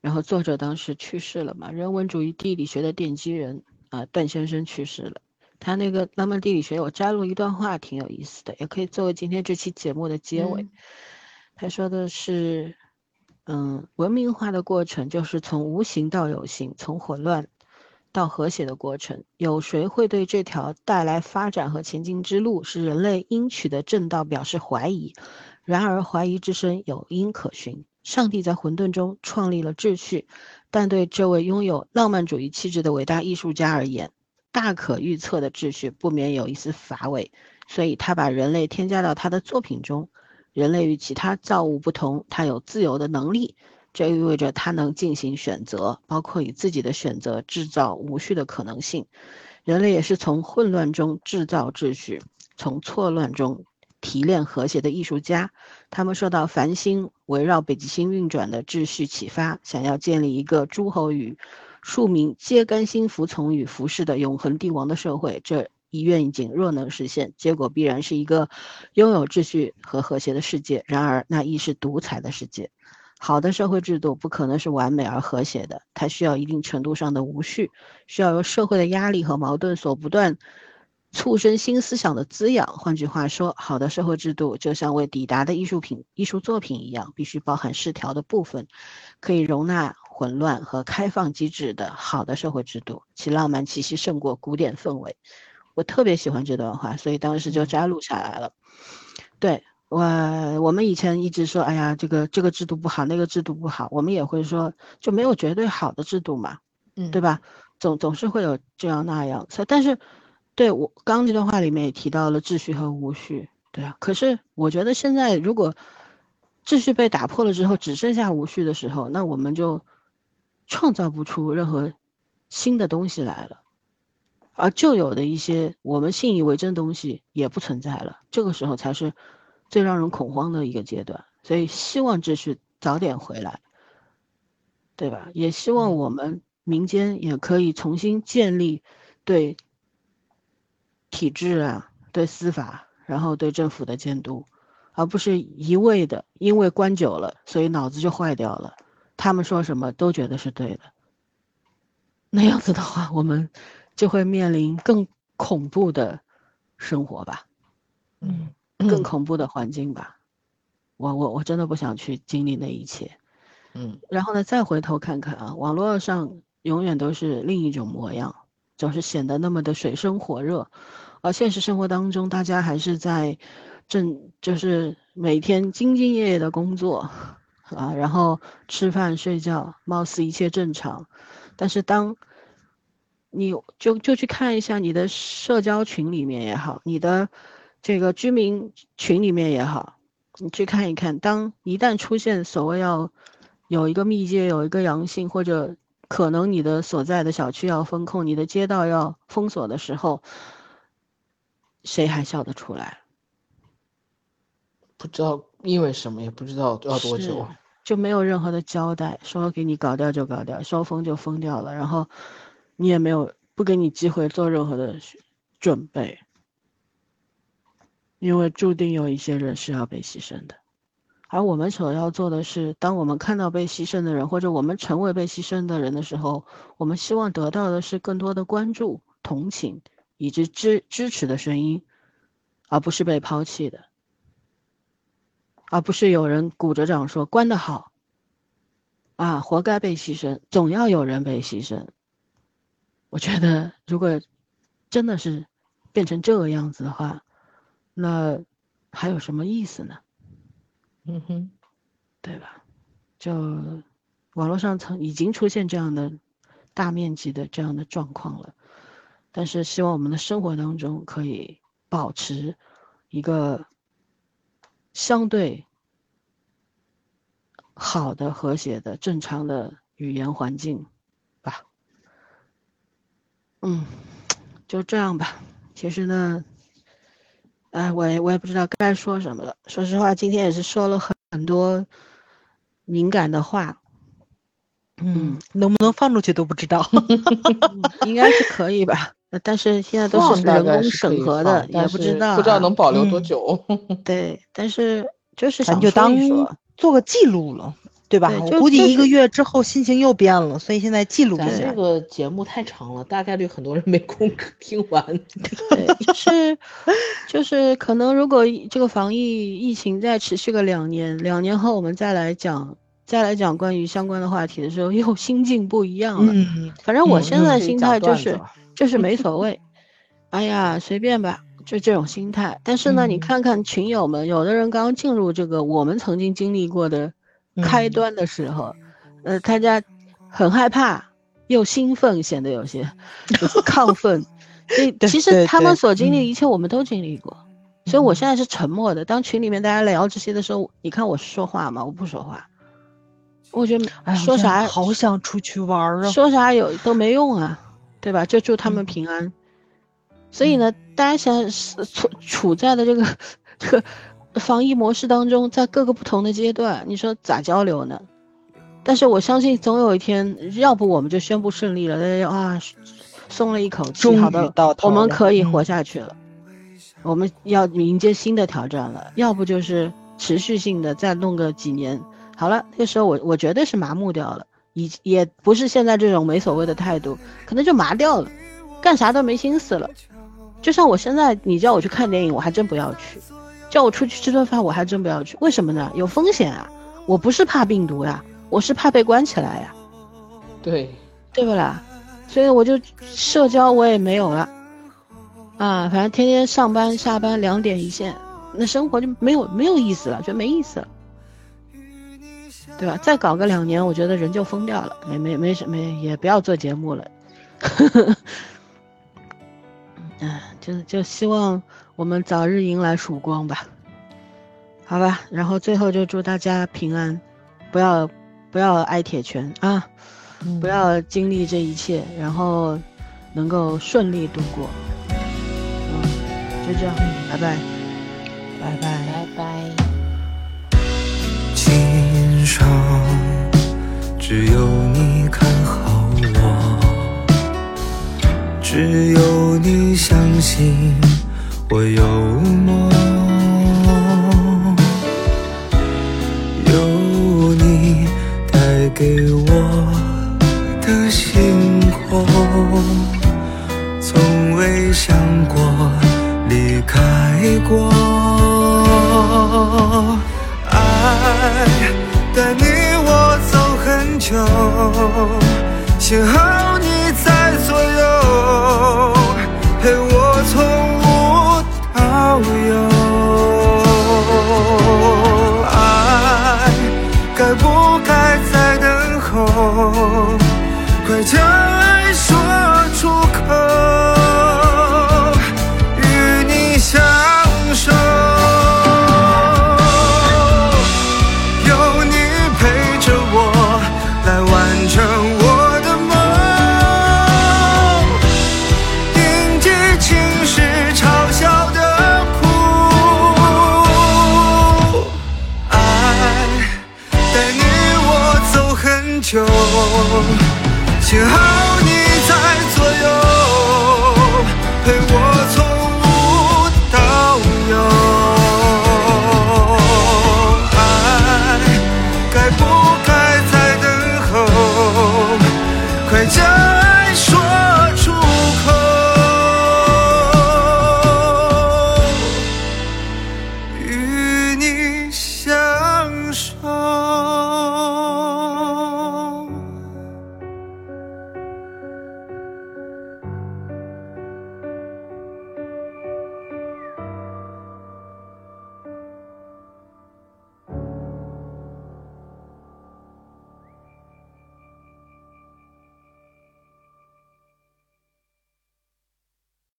然后作者当时去世了嘛，人文主义地理学的奠基人啊，段先生去世了。他那个浪漫地理学，我摘录一段话，挺有意思的，也可以作为今天这期节目的结尾。他说的是，嗯，文明化的过程就是从无形到有形，从混乱到和谐的过程。有谁会对这条带来发展和前进之路是人类应取的正道表示怀疑？然而，怀疑之声有因可循。上帝在混沌中创立了秩序，但对这位拥有浪漫主义气质的伟大艺术家而言，大可预测的秩序不免有一丝乏味。所以，他把人类添加到他的作品中。人类与其他造物不同，他有自由的能力，这意味着他能进行选择，包括以自己的选择制造无序的可能性。人类也是从混乱中制造秩序，从错乱中。提炼和谐的艺术家，他们受到繁星围绕北极星运转的秩序启发，想要建立一个诸侯与庶民皆甘心服从与服侍的永恒帝王的社会。这一愿景，若能实现，结果必然是一个拥有秩序和和谐的世界。然而，那亦是独裁的世界。好的社会制度不可能是完美而和谐的，它需要一定程度上的无序，需要由社会的压力和矛盾所不断促生新思想的滋养。换句话说，好的社会制度就像未抵达的艺术品、艺术作品一样，必须包含失调的部分，可以容纳混乱和开放机制的好的社会制度，其浪漫气息胜过古典氛围。我特别喜欢这段话，所以当时就摘录下来了。对。我我们以前一直说，哎呀，这个这个制度不好，那个制度不好，我们也会说，就没有绝对好的制度嘛，嗯，对吧？总总是会有这样那样，但是，对我刚这段话里面也提到了秩序和无序，对啊。可是我觉得现在如果秩序被打破了之后，只剩下无序的时候，那我们就创造不出任何新的东西来了，而旧有的一些我们信以为真的东西也不存在了，这个时候才是。最让人恐慌的一个阶段，所以希望秩序早点回来，对吧？也希望我们民间也可以重新建立对体制啊、对司法，然后对政府的监督，而不是一味的因为关久了，所以脑子就坏掉了，他们说什么都觉得是对的。那样子的话，我们就会面临更恐怖的生活吧。嗯。更恐怖的环境吧，我我我真的不想去经历那一切，嗯，然后呢，再回头看看啊，网络上永远都是另一种模样，总是显得那么的水深火热，而现实生活当中，大家还是在正就是每天兢兢业业的工作啊，然后吃饭睡觉，貌似一切正常，但是当你就就去看一下你的社交群里面也好，你的。这个居民群里面也好，你去看一看，当一旦出现所谓要有一个密接、有一个阳性，或者可能你的所在的小区要封控、你的街道要封锁的时候，谁还笑得出来？不知道因为什么，也不知道要多久，就没有任何的交代，说给你搞掉就搞掉，说封就封掉了，然后你也没有不给你机会做任何的准备。因为注定有一些人是要被牺牲的，而我们所要做的是，当我们看到被牺牲的人，或者我们成为被牺牲的人的时候，我们希望得到的是更多的关注、同情以及支支持的声音，而不是被抛弃的，而不是有人鼓着掌说关得好，啊，活该被牺牲，总要有人被牺牲。我觉得，如果真的是变成这个样子的话，那还有什么意思呢？嗯哼，对吧？就网络上曾已经出现这样的大面积的这样的状况了，但是希望我们的生活当中可以保持一个相对好的、和谐的、正常的语言环境吧。嗯，就这样吧。其实呢。哎，我也我也不知道该说什么了。说实话，今天也是说了很很多敏感的话，嗯，能不能放出去都不知道，*laughs* 应该是可以吧？*laughs* 但是现在都是人工审核的，也不知道不知道能保留多久。对，但是就是咱就当做个记录了。对吧？我估计一个月之后心情又变了，所以现在记录一下。这个节目太长了，大概率很多人没空 *laughs* 听完。对，*laughs* 就是 *laughs* 就是可能如果这个防疫疫情再持续个两年，两年后我们再来讲再来讲关于相关的话题的时候，又心境不一样了。嗯，反正我现在心态就是就是没所谓，哎呀随便吧，就这种心态。但是呢，你看看群友们，有的人刚进入这个我们曾经经历过的。开端的时候，呃，大家很害怕又兴奋，显得有些 *laughs* 亢奋。所以其实他们所经历的一切，我们都经历过。所以我现在是沉默的。当群里面大家聊这些的时候，你看我说话吗？我不说话。我觉得说啥好想出去玩啊，说啥有都没用啊，对吧？就祝他们平安。所以呢，大家现在是处处在的这个这个。*laughs* 防疫模式当中，在各个不同的阶段，你说咋交流呢？但是我相信总有一天，要不我们就宣布胜利了，大家啊，松了一口气。好的我们可以活下去了。我们要迎接新的挑战了，要不就是持续性的再弄个几年。好了，那时候我我绝对是麻木掉了，也也不是现在这种没所谓的态度，可能就麻掉了，干啥都没心思了。就像我现在，你叫我去看电影，我还真不要去；叫我出去吃顿饭，我还真不要去。为什么呢？有风险啊！我不是怕病毒呀，我是怕被关起来呀，对，对不啦？所以我就社交我也没有了，啊，反正天天上班下班两点一线，那生活就没有没有意思了，觉得没意思了，对吧？再搞个两年，我觉得人就疯掉了，没没没什没也不要做节目了，嗯，*laughs* 就就希望我们早日迎来曙光吧，好吧。然后最后就祝大家平安，不要不要挨铁拳啊。嗯不要经历这一切，然后能够顺利度过。嗯，就这样，拜拜。拜拜。拜拜。今生只有你看好我，只有你相信我有梦，有你带给我的星空，从未想过离开过。爱带你我走很久，幸好快将